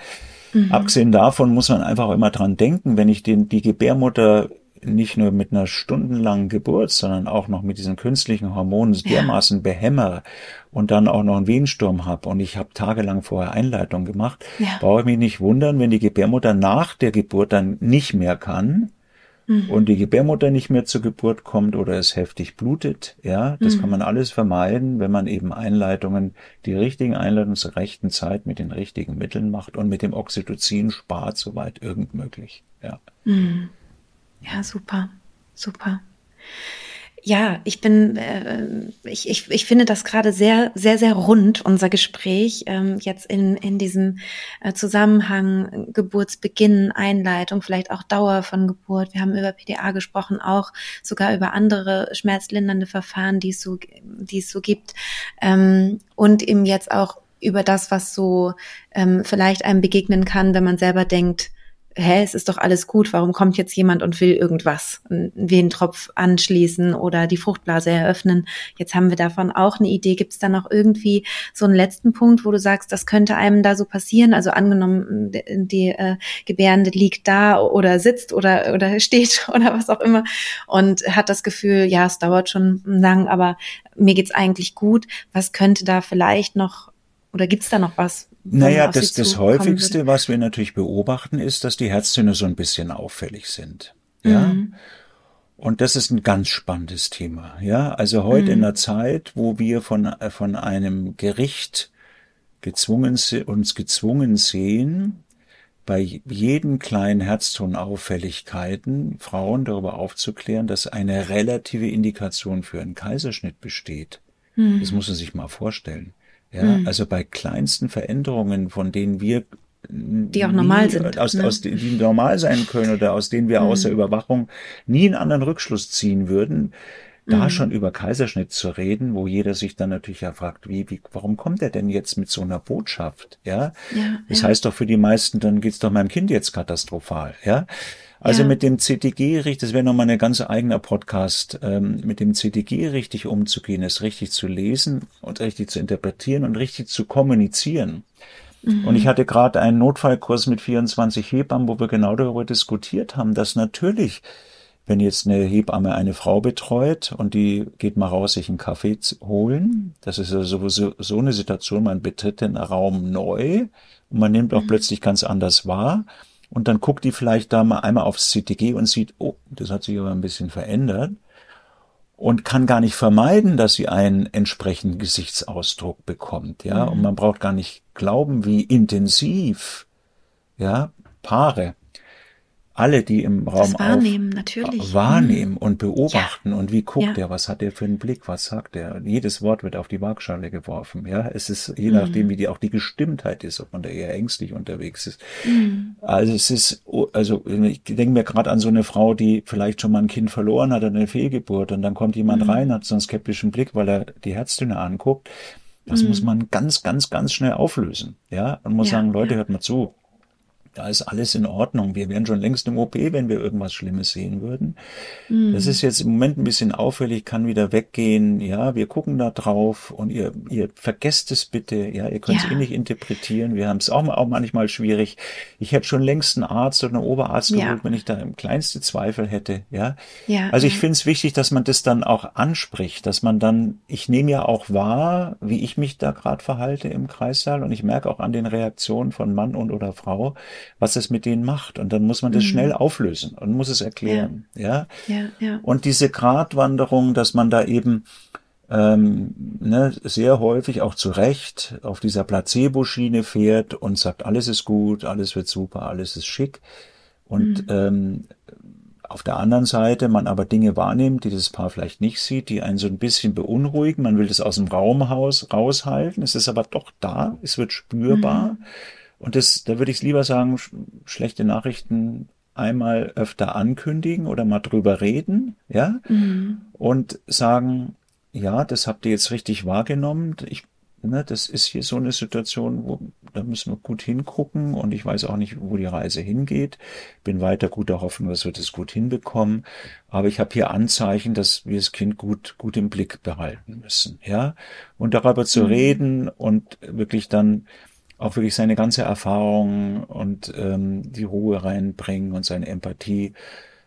Mhm. Abgesehen davon muss man einfach immer dran denken, wenn ich den, die Gebärmutter nicht nur mit einer stundenlangen Geburt, sondern auch noch mit diesen künstlichen Hormonen ja. dermaßen behämmer und dann auch noch einen Wehensturm habe und ich habe tagelang vorher Einleitung gemacht, ja. brauche ich mich nicht wundern, wenn die Gebärmutter nach der Geburt dann nicht mehr kann mhm. und die Gebärmutter nicht mehr zur Geburt kommt oder es heftig blutet. Ja, das mhm. kann man alles vermeiden, wenn man eben Einleitungen, die richtigen Einleitungen zur rechten Zeit mit den richtigen Mitteln macht und mit dem Oxytocin spart, soweit irgend möglich. Ja. Mhm. Ja, super, super. Ja, ich bin, äh, ich, ich, ich finde das gerade sehr, sehr, sehr rund, unser Gespräch, ähm, jetzt in, in diesem äh, Zusammenhang Geburtsbeginn, Einleitung, vielleicht auch Dauer von Geburt. Wir haben über PDA gesprochen, auch sogar über andere schmerzlindernde Verfahren, die es so, die es so gibt. Ähm, und eben jetzt auch über das, was so ähm, vielleicht einem begegnen kann, wenn man selber denkt, hä, es ist doch alles gut, warum kommt jetzt jemand und will irgendwas, einen Wehentropf anschließen oder die Fruchtblase eröffnen? Jetzt haben wir davon auch eine Idee. Gibt es da noch irgendwie so einen letzten Punkt, wo du sagst, das könnte einem da so passieren? Also angenommen, die äh, Gebärende liegt da oder sitzt oder, oder steht oder was auch immer und hat das Gefühl, ja, es dauert schon lang, aber mir geht's eigentlich gut. Was könnte da vielleicht noch oder gibt's da noch was, naja, das, das häufigste, würde. was wir natürlich beobachten, ist, dass die Herztöne so ein bisschen auffällig sind. Ja. Mhm. Und das ist ein ganz spannendes Thema. Ja, also heute mhm. in einer Zeit, wo wir von, von einem Gericht gezwungen, uns gezwungen sehen, bei jeden kleinen Herztonauffälligkeiten Frauen darüber aufzuklären, dass eine relative Indikation für einen Kaiserschnitt besteht. Mhm. Das muss man sich mal vorstellen. Ja, mhm. also bei kleinsten Veränderungen, von denen wir die auch normal nie, sind, aus, ne? aus die normal sein können oder aus denen wir mhm. außer Überwachung nie einen anderen Rückschluss ziehen würden, da mhm. schon über Kaiserschnitt zu reden, wo jeder sich dann natürlich ja fragt, wie, wie, warum kommt er denn jetzt mit so einer Botschaft? Ja, ja das ja. heißt doch für die meisten, dann geht's doch meinem Kind jetzt katastrophal. Ja, also ja. mit dem CTG richtig, das wäre nochmal eine ganz eigener Podcast, ähm, mit dem CTG richtig umzugehen, es richtig zu lesen und richtig zu interpretieren und richtig zu kommunizieren. Mhm. Und ich hatte gerade einen Notfallkurs mit 24 Hebammen, wo wir genau darüber diskutiert haben, dass natürlich, wenn jetzt eine Hebamme eine Frau betreut und die geht mal raus, sich einen Kaffee holen, das ist ja sowieso so eine Situation, man betritt den Raum neu und man nimmt auch mhm. plötzlich ganz anders wahr. Und dann guckt die vielleicht da mal einmal aufs CTG und sieht, oh, das hat sich aber ein bisschen verändert und kann gar nicht vermeiden, dass sie einen entsprechenden Gesichtsausdruck bekommt, ja. Mhm. Und man braucht gar nicht glauben, wie intensiv, ja, Paare alle, die im Raum das wahrnehmen, auf, natürlich. wahrnehmen mhm. und beobachten ja. und wie guckt ja. er, was hat er für einen Blick, was sagt er. Jedes Wort wird auf die Waagschale geworfen. Ja, es ist je mhm. nachdem, wie die auch die Gestimmtheit ist, ob man da eher ängstlich unterwegs ist. Mhm. Also es ist, also ich denke mir gerade an so eine Frau, die vielleicht schon mal ein Kind verloren hat, eine Fehlgeburt und dann kommt jemand mhm. rein, hat so einen skeptischen Blick, weil er die Herztöne anguckt. Das muss mhm. man ganz, ganz, ganz schnell auflösen. Ja, und muss ja, sagen, Leute, hört mal zu da ist alles in Ordnung. Wir wären schon längst im OP, wenn wir irgendwas Schlimmes sehen würden. Mhm. Das ist jetzt im Moment ein bisschen auffällig, kann wieder weggehen. Ja, wir gucken da drauf und ihr, ihr vergesst es bitte. Ja, ihr könnt es ja. eh nicht interpretieren. Wir haben es auch, auch manchmal schwierig. Ich hätte schon längst einen Arzt oder einen Oberarzt geholt, ja. wenn ich da im kleinste Zweifel hätte. Ja, ja also ich finde es wichtig, dass man das dann auch anspricht, dass man dann, ich nehme ja auch wahr, wie ich mich da gerade verhalte im Kreissaal und ich merke auch an den Reaktionen von Mann und oder Frau, was das mit denen macht. Und dann muss man das mhm. schnell auflösen und muss es erklären. Ja. ja. ja, ja. Und diese Gratwanderung, dass man da eben ähm, ne, sehr häufig auch zu Recht auf dieser Placebo-Schiene fährt und sagt, alles ist gut, alles wird super, alles ist schick. Und mhm. ähm, auf der anderen Seite man aber Dinge wahrnimmt, die das Paar vielleicht nicht sieht, die einen so ein bisschen beunruhigen. Man will das aus dem Raumhaus raushalten. Es ist aber doch da. Es wird spürbar. Mhm. Und das, da würde ich lieber sagen, sch schlechte Nachrichten einmal öfter ankündigen oder mal drüber reden, ja, mhm. und sagen, ja, das habt ihr jetzt richtig wahrgenommen. Ich ne, das ist hier so eine Situation, wo da müssen wir gut hingucken und ich weiß auch nicht, wo die Reise hingeht. Bin weiter guter Hoffnung, dass wir das gut hinbekommen. Aber ich habe hier Anzeichen, dass wir das Kind gut, gut im Blick behalten müssen, ja. Und darüber zu mhm. reden und wirklich dann auch wirklich seine ganze Erfahrung und ähm, die Ruhe reinbringen und seine Empathie.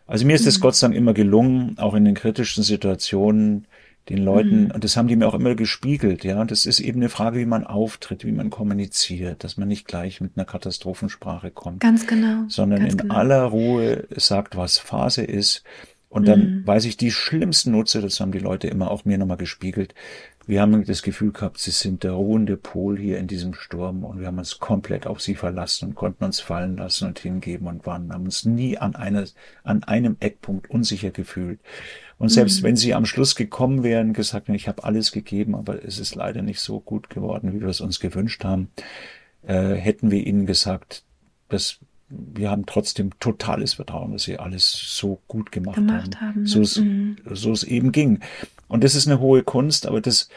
Also mir ist es mhm. Gott sei Dank immer gelungen, auch in den kritischen Situationen den Leuten, mhm. und das haben die mir auch immer gespiegelt, ja, das ist eben eine Frage, wie man auftritt, wie man kommuniziert, dass man nicht gleich mit einer Katastrophensprache kommt. Ganz genau. Sondern ganz in genau. aller Ruhe sagt, was Phase ist. Und dann mhm. weiß ich die schlimmsten Nutze, das haben die Leute immer auch mir nochmal gespiegelt. Wir haben das Gefühl gehabt, sie sind der ruhende Pol hier in diesem Sturm und wir haben uns komplett auf sie verlassen und konnten uns fallen lassen und hingeben und waren, haben uns nie an einer, an einem Eckpunkt unsicher gefühlt. Und selbst mhm. wenn sie am Schluss gekommen wären, gesagt hätten, ich habe alles gegeben, aber es ist leider nicht so gut geworden, wie wir es uns gewünscht haben, äh, hätten wir ihnen gesagt, dass wir haben trotzdem totales Vertrauen, dass sie alles so gut gemacht, gemacht haben, haben. So, es, mhm. so es eben ging. Und das ist eine hohe Kunst, aber das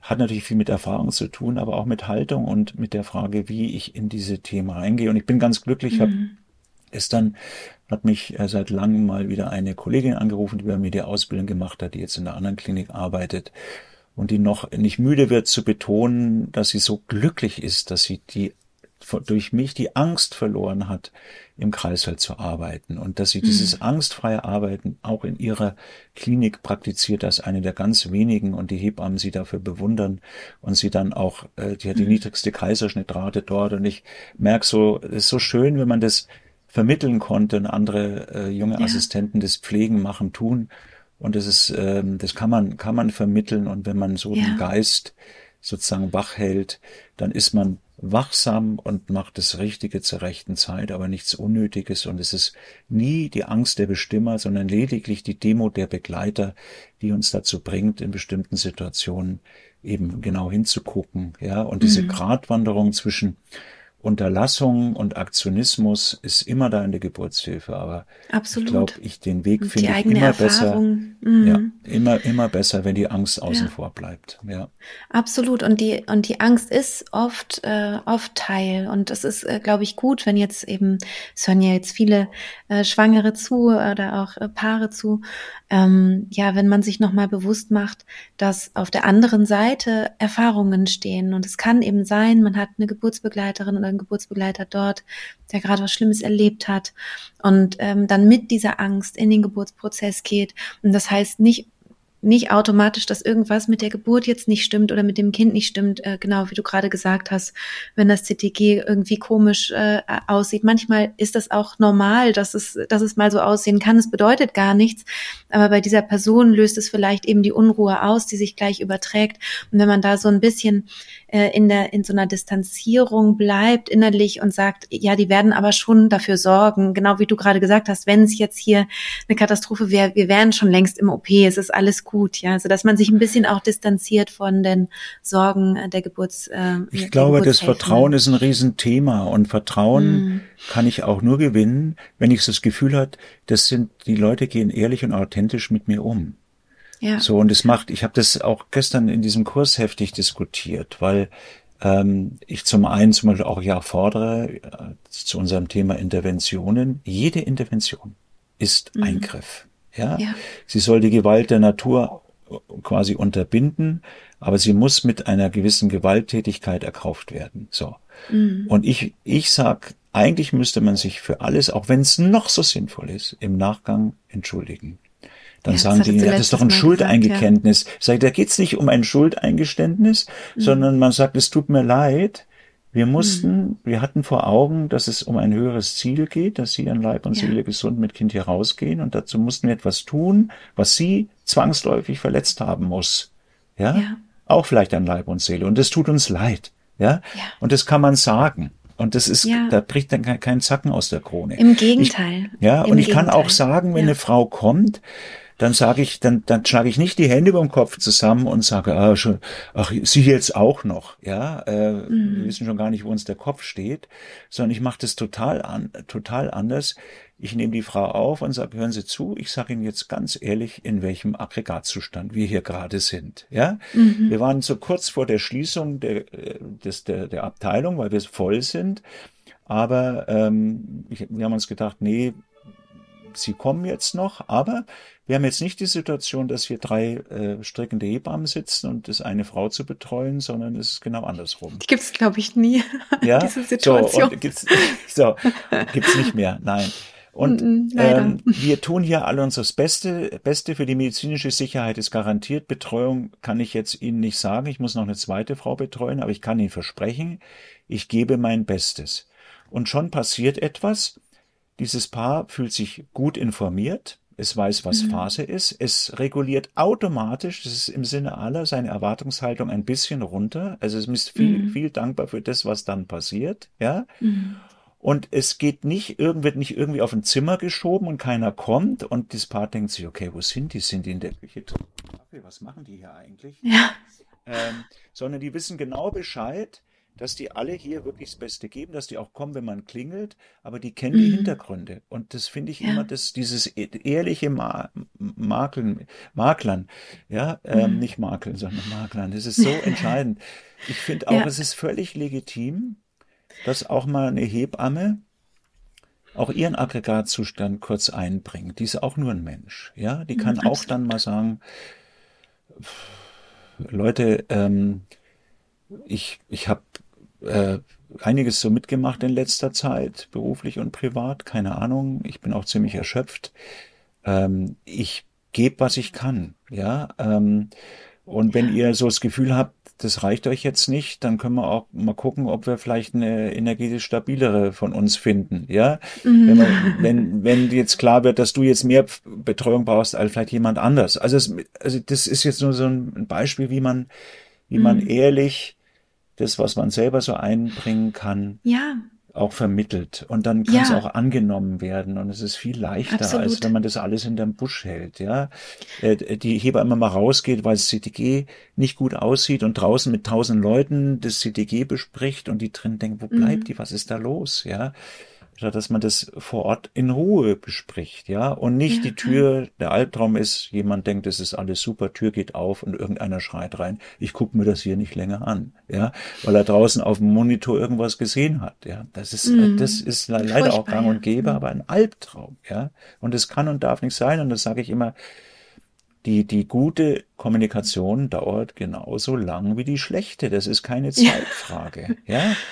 hat natürlich viel mit Erfahrung zu tun, aber auch mit Haltung und mit der Frage, wie ich in diese Themen reingehe. Und ich bin ganz glücklich, mhm. habe Gestern hat mich äh, seit langem mal wieder eine Kollegin angerufen, die bei mir die Ausbildung gemacht hat, die jetzt in einer anderen Klinik arbeitet und die noch nicht müde wird zu betonen, dass sie so glücklich ist, dass sie die durch mich die Angst verloren hat, im Kreißsaal zu arbeiten und dass sie mhm. dieses angstfreie Arbeiten auch in ihrer Klinik praktiziert als eine der ganz wenigen und die Hebammen sie dafür bewundern und sie dann auch, äh, die hat die mhm. niedrigste Kaiserschnittrate dort und ich merke so, es ist so schön, wenn man das vermitteln konnte und andere äh, junge ja. Assistenten das Pflegen machen tun. Und das ist, ähm, das kann man, kann man vermitteln. Und wenn man so ja. den Geist sozusagen wach hält, dann ist man wachsam und macht das Richtige zur rechten Zeit, aber nichts Unnötiges. Und es ist nie die Angst der Bestimmer, sondern lediglich die Demo der Begleiter, die uns dazu bringt, in bestimmten Situationen eben genau hinzugucken. Ja, und diese mhm. Gratwanderung zwischen Unterlassung und Aktionismus ist immer da in der Geburtshilfe, aber Absolut. ich glaube, ich den Weg finde ich immer Erfahrung. besser. Mhm. Ja, immer immer besser, wenn die Angst außen ja. vor bleibt. Ja. Absolut und die und die Angst ist oft äh, oft Teil und es ist, äh, glaube ich, gut, wenn jetzt eben es hören ja jetzt viele äh, Schwangere zu oder auch äh, Paare zu, ähm, ja, wenn man sich nochmal bewusst macht, dass auf der anderen Seite Erfahrungen stehen und es kann eben sein, man hat eine Geburtsbegleiterin oder einen Geburtsbegleiter dort, der gerade was Schlimmes erlebt hat und ähm, dann mit dieser Angst in den Geburtsprozess geht. Und das heißt nicht nicht automatisch, dass irgendwas mit der Geburt jetzt nicht stimmt oder mit dem Kind nicht stimmt, äh, genau wie du gerade gesagt hast, wenn das CTG irgendwie komisch äh, aussieht. Manchmal ist das auch normal, dass es, dass es mal so aussehen kann. Es bedeutet gar nichts, aber bei dieser Person löst es vielleicht eben die Unruhe aus, die sich gleich überträgt. Und wenn man da so ein bisschen äh, in der in so einer Distanzierung bleibt innerlich und sagt, ja, die werden aber schon dafür sorgen, genau wie du gerade gesagt hast, wenn es jetzt hier eine Katastrophe wäre, wir wären schon längst im OP, es ist alles gut, ja, also dass man sich ein bisschen auch distanziert von den Sorgen der Geburts. Äh, ich glaube, das Vertrauen ist ein Riesenthema und Vertrauen mm. kann ich auch nur gewinnen, wenn ich das Gefühl hat, das sind die Leute gehen ehrlich und authentisch mit mir um. Ja. So, und es macht, ich habe das auch gestern in diesem Kurs heftig diskutiert, weil ähm, ich zum einen zum Beispiel auch ja fordere äh, zu unserem Thema Interventionen, jede Intervention ist mhm. Eingriff. Ja? ja, sie soll die Gewalt der Natur quasi unterbinden, aber sie muss mit einer gewissen Gewalttätigkeit erkauft werden. So. Mhm. Und ich, ich sag, eigentlich müsste man sich für alles, auch wenn es noch so sinnvoll ist, im Nachgang entschuldigen. Dann ja, sagen die, ja, das ist doch ein Schuldeingeständnis. Ja. Sag ich, da geht's nicht um ein Schuldeingeständnis, mhm. sondern man sagt, es tut mir leid, Wir mussten, mhm. wir hatten vor Augen, dass es um ein höheres Ziel geht, dass sie an Leib und ja. Seele gesund mit Kind hier rausgehen und dazu mussten wir etwas tun, was sie zwangsläufig verletzt haben muss. Ja? ja. Auch vielleicht an Leib und Seele. Und es tut uns leid. Ja. ja. Und das kann man sagen. Und das ist, ja. da bricht dann kein Zacken aus der Krone. Im Gegenteil. Ich, ja, Im und ich Gegenteil. kann auch sagen, wenn eine Frau kommt, dann sage ich, dann, dann schlage ich nicht die Hände über dem Kopf zusammen und sage, ah, schon, ach, sie jetzt auch noch, ja, äh, mhm. wir wissen schon gar nicht, wo uns der Kopf steht, sondern ich mache das total an, total anders. Ich nehme die Frau auf und sage, hören Sie zu, ich sage Ihnen jetzt ganz ehrlich, in welchem Aggregatzustand wir hier gerade sind. Ja, mhm. wir waren so kurz vor der Schließung der, äh, des, der, der Abteilung, weil wir voll sind. Aber ähm, ich, wir haben uns gedacht, nee, sie kommen jetzt noch, aber wir haben jetzt nicht die Situation, dass hier drei äh, strickende Hebammen sitzen und das eine Frau zu betreuen, sondern es ist genau andersrum. Die gibt es, glaube ich, nie, ja? diese Situation. So, gibt's, so, gibt's nicht mehr, nein. Und ähm, wir tun hier alle unser Beste. Beste für die medizinische Sicherheit ist garantiert. Betreuung kann ich jetzt Ihnen nicht sagen. Ich muss noch eine zweite Frau betreuen, aber ich kann Ihnen versprechen, ich gebe mein Bestes. Und schon passiert etwas. Dieses Paar fühlt sich gut informiert. Es weiß, was mhm. Phase ist. Es reguliert automatisch, das ist im Sinne aller, seine Erwartungshaltung ein bisschen runter. Also es ist viel, mhm. viel dankbar für das, was dann passiert, ja. Mhm. Und es geht nicht, irgend wird nicht irgendwie auf ein Zimmer geschoben und keiner kommt und das Paar denkt sich, okay, wo sind die? Sind die in der Küche? Was machen die hier eigentlich? Ja. Ähm, sondern die wissen genau Bescheid dass die alle hier wirklich das Beste geben, dass die auch kommen, wenn man klingelt, aber die kennen mhm. die Hintergründe. Und das finde ich ja. immer, dass dieses e-, ehrliche Ma Makeln, Maklern, ja, ähm, mhm. nicht Makeln, sondern Maklern, das ist so entscheidend. Ich finde auch, ja. es ist völlig legitim, dass auch mal eine Hebamme auch ihren Aggregatzustand kurz einbringt. Die ist auch nur ein Mensch, ja, die kann mhm, auch dann mal sagen, Leute, ähm, ich, ich habe äh, einiges so mitgemacht in letzter Zeit, beruflich und privat, keine Ahnung. Ich bin auch ziemlich erschöpft. Ähm, ich gebe, was ich kann, ja. Ähm, und wenn ihr so das Gefühl habt, das reicht euch jetzt nicht, dann können wir auch mal gucken, ob wir vielleicht eine energetisch stabilere von uns finden, ja. Mhm. Wenn, man, wenn, wenn jetzt klar wird, dass du jetzt mehr Betreuung brauchst als vielleicht jemand anders. Also, es, also das ist jetzt nur so ein Beispiel, wie man, wie man mhm. ehrlich das, was man selber so einbringen kann, ja. auch vermittelt. Und dann kann ja. es auch angenommen werden. Und es ist viel leichter, Absolut. als wenn man das alles hinterm Busch hält. Ja, äh, Die Heber immer mal rausgeht, weil das CTG nicht gut aussieht und draußen mit tausend Leuten das CTG bespricht und die drin denken, wo bleibt mhm. die? Was ist da los? Ja dass man das vor Ort in Ruhe bespricht, ja, und nicht ja, die Tür, der Albtraum ist, jemand denkt, es ist alles super, Tür geht auf und irgendeiner schreit rein, ich gucke mir das hier nicht länger an, ja, weil er draußen auf dem Monitor irgendwas gesehen hat, ja, das ist, mhm. das ist leider Furchtbar, auch gang und gäbe, ja. aber ein Albtraum, ja, und es kann und darf nicht sein und das sage ich immer, die, die gute Kommunikation dauert genauso lang wie die schlechte. Das ist keine Zeitfrage. Ja. ja?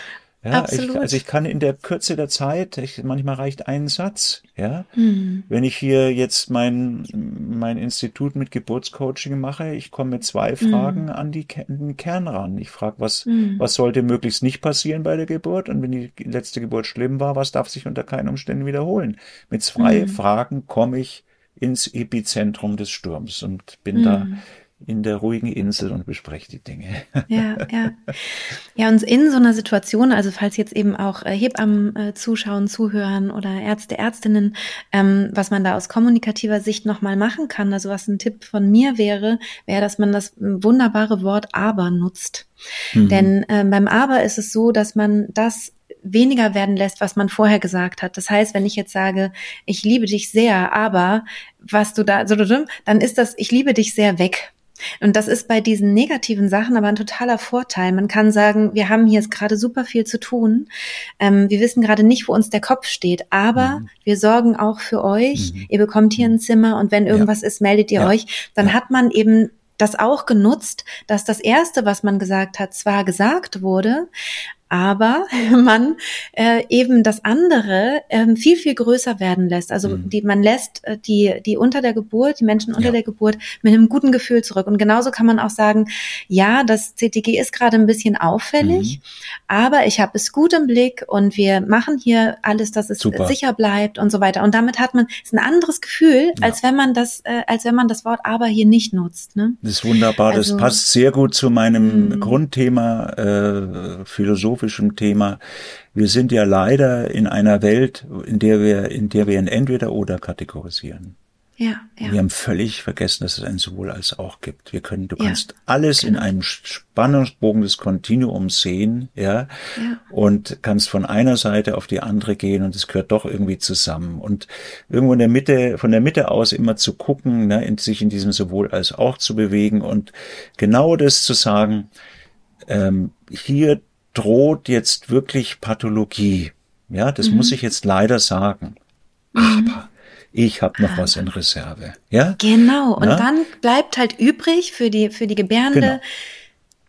Ja, Absolut. Ich, also ich kann in der Kürze der Zeit, ich, manchmal reicht ein Satz, ja. Mhm. Wenn ich hier jetzt mein, mein Institut mit Geburtscoaching mache, ich komme mit zwei hm. Fragen mhm. an die, den Kern ran. Ich frage, was, mhm. was sollte möglichst nicht passieren bei der Geburt? Und wenn die letzte Geburt schlimm war, was darf sich unter keinen Umständen wiederholen? Mit zwei hm. Fragen komme ich ins Epizentrum des Sturms und bin da hm in der ruhigen Insel und bespreche die Dinge. Ja, ja. Ja, und in so einer Situation, also falls jetzt eben auch äh, Hebammen äh, zuschauen, zuhören oder Ärzte, Ärztinnen, ähm, was man da aus kommunikativer Sicht nochmal machen kann, also was ein Tipp von mir wäre, wäre, dass man das wunderbare Wort aber nutzt. Mhm. Denn ähm, beim aber ist es so, dass man das weniger werden lässt, was man vorher gesagt hat. Das heißt, wenn ich jetzt sage, ich liebe dich sehr, aber was du da, dann ist das, ich liebe dich sehr weg. Und das ist bei diesen negativen Sachen aber ein totaler Vorteil. Man kann sagen, wir haben hier jetzt gerade super viel zu tun. Ähm, wir wissen gerade nicht, wo uns der Kopf steht, aber mhm. wir sorgen auch für euch. Mhm. Ihr bekommt hier ein Zimmer und wenn irgendwas ja. ist, meldet ihr ja. euch. Dann ja. hat man eben das auch genutzt, dass das erste, was man gesagt hat, zwar gesagt wurde, aber man äh, eben das andere ähm, viel, viel größer werden lässt. Also mhm. die, man lässt äh, die, die unter der Geburt, die Menschen unter ja. der Geburt mit einem guten Gefühl zurück. Und genauso kann man auch sagen, ja, das CTG ist gerade ein bisschen auffällig, mhm. aber ich habe es gut im Blick und wir machen hier alles, dass es Super. sicher bleibt und so weiter. Und damit hat man ist ein anderes Gefühl, ja. als wenn man das, äh, als wenn man das Wort aber hier nicht nutzt. Ne? Das ist wunderbar. Also, das passt sehr gut zu meinem mhm. Grundthema, äh, philosophischem Thema. Wir sind ja leider in einer Welt, in der wir, in der wir in entweder oder kategorisieren. Ja, ja. Wir haben völlig vergessen, dass es ein sowohl als auch gibt. Wir können, du ja, kannst alles genau. in einem Spannungsbogen des Kontinuums sehen, ja, ja, und kannst von einer Seite auf die andere gehen und es gehört doch irgendwie zusammen. Und irgendwo in der Mitte, von der Mitte aus immer zu gucken, ne, in, sich in diesem sowohl als auch zu bewegen und genau das zu sagen, ähm, hier droht jetzt wirklich Pathologie. Ja, das mhm. muss ich jetzt leider sagen. Mhm. Aber ich habe noch ah. was in Reserve. Ja? Genau. Und ja? dann bleibt halt übrig für die, für die Gebärende, genau.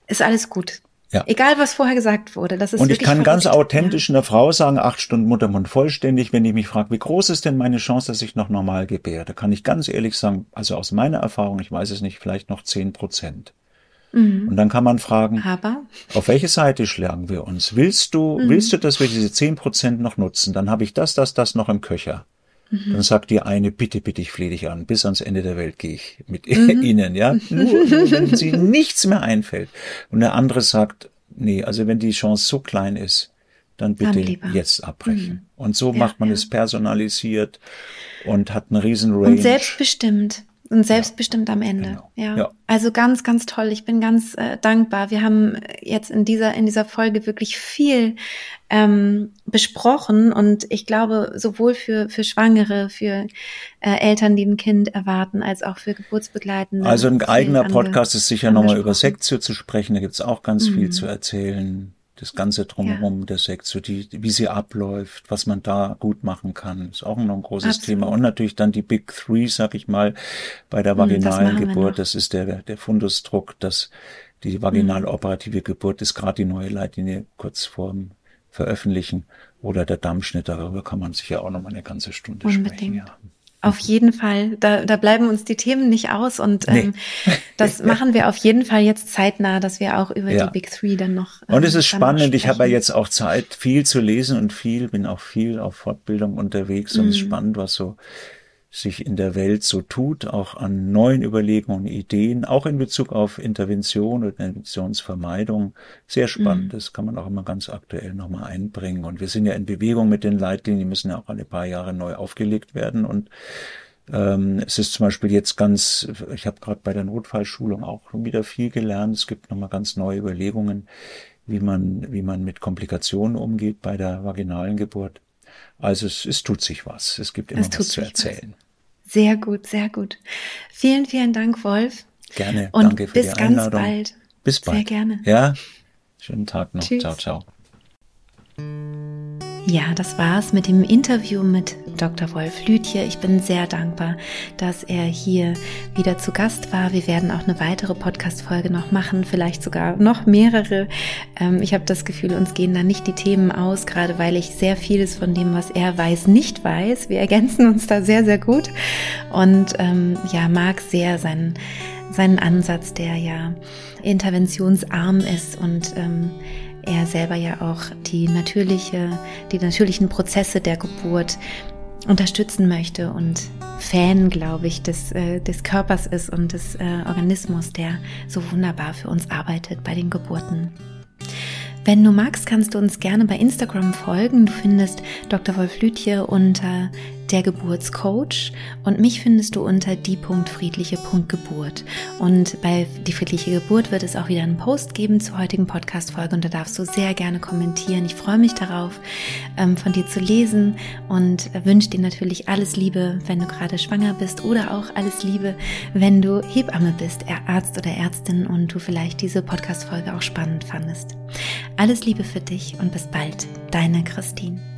ist alles gut. Ja. Egal, was vorher gesagt wurde. Das ist und ich kann verrückt. ganz authentisch einer Frau sagen, acht Stunden Muttermund vollständig, wenn ich mich frage, wie groß ist denn meine Chance, dass ich noch normal gebäre? Da kann ich ganz ehrlich sagen, also aus meiner Erfahrung, ich weiß es nicht, vielleicht noch zehn Prozent. Mhm. Und dann kann man fragen, Aber? auf welche Seite schlagen wir uns? Willst du, mhm. willst du, dass wir diese zehn Prozent noch nutzen? Dann habe ich das, das, das noch im Köcher. Mhm. Dann sagt die eine, bitte, bitte, ich flehe dich an, bis ans Ende der Welt gehe ich mit mhm. ihnen, ja. Nur, nur wenn sie nichts mehr einfällt. Und der andere sagt, nee, also wenn die Chance so klein ist, dann bitte jetzt abbrechen. Mhm. Und so ja, macht man ja. es personalisiert und hat einen riesen Range. Und selbstbestimmt und selbstbestimmt ja, am Ende. Genau. Ja. ja. Also ganz, ganz toll. Ich bin ganz äh, dankbar. Wir haben jetzt in dieser in dieser Folge wirklich viel ähm, besprochen und ich glaube sowohl für für Schwangere, für äh, Eltern, die ein Kind erwarten, als auch für Geburtsbegleitende. Also ein eigener Podcast ist sicher nochmal über Sektio zu sprechen. Da gibt's auch ganz mhm. viel zu erzählen das ganze drumherum ja. der Sektion, die, wie sie abläuft, was man da gut machen kann, ist auch noch ein großes Absolut. Thema. Und natürlich dann die Big Three, sag ich mal, bei der hm, vaginalen Geburt. Das ist der, der Fundusdruck, dass die vaginal operative Geburt ist gerade die neue Leitlinie kurz vorm Veröffentlichen oder der Dammschnitt. Darüber kann man sicher auch noch mal eine ganze Stunde Unbedingt. sprechen. Ja. Auf jeden Fall. Da, da bleiben uns die Themen nicht aus und ähm, nee. das machen wir auf jeden Fall jetzt zeitnah, dass wir auch über ja. die Big Three dann noch. Ähm, und es ist spannend. Ich habe ja jetzt auch Zeit, viel zu lesen und viel, bin auch viel auf Fortbildung unterwegs und es ist mhm. spannend, was so sich in der Welt so tut, auch an neuen Überlegungen und Ideen, auch in Bezug auf Intervention und Interventionsvermeidung. Sehr spannend. Mhm. Das kann man auch immer ganz aktuell nochmal einbringen. Und wir sind ja in Bewegung mit den Leitlinien, die müssen ja auch alle paar Jahre neu aufgelegt werden. Und ähm, es ist zum Beispiel jetzt ganz, ich habe gerade bei der Notfallschulung auch wieder viel gelernt. Es gibt nochmal ganz neue Überlegungen, wie man, wie man mit Komplikationen umgeht bei der vaginalen Geburt. Also es, es tut sich was. Es gibt immer es was zu erzählen. Sehr gut, sehr gut. Vielen, vielen Dank, Wolf. Gerne. Und Danke für bis die Einladung. Ganz bald. Bis bald. Sehr gerne. Ja. Schönen Tag noch. Tschüss. Ciao, ciao. Ja, das war's mit dem Interview mit Dr. Wolf Lütje. Ich bin sehr dankbar, dass er hier wieder zu Gast war. Wir werden auch eine weitere Podcast-Folge noch machen, vielleicht sogar noch mehrere. Ähm, ich habe das Gefühl, uns gehen da nicht die Themen aus, gerade weil ich sehr vieles von dem, was er weiß, nicht weiß. Wir ergänzen uns da sehr, sehr gut und ähm, ja, mag sehr seinen, seinen Ansatz, der ja interventionsarm ist und ähm, er selber ja auch die natürliche, die natürlichen Prozesse der Geburt unterstützen möchte und Fan, glaube ich, des, äh, des Körpers ist und des äh, Organismus, der so wunderbar für uns arbeitet bei den Geburten. Wenn du magst, kannst du uns gerne bei Instagram folgen. Du findest Dr. Wolf Lütje unter der Geburtscoach und mich findest du unter die.friedliche.geburt. Und bei die friedliche Geburt wird es auch wieder einen Post geben zur heutigen Podcast-Folge und da darfst du sehr gerne kommentieren. Ich freue mich darauf, ähm, von dir zu lesen und wünsche dir natürlich alles Liebe, wenn du gerade schwanger bist oder auch alles Liebe, wenn du Hebamme bist, Arzt oder Ärztin und du vielleicht diese Podcast-Folge auch spannend fandest. Alles Liebe für dich und bis bald, deine Christine.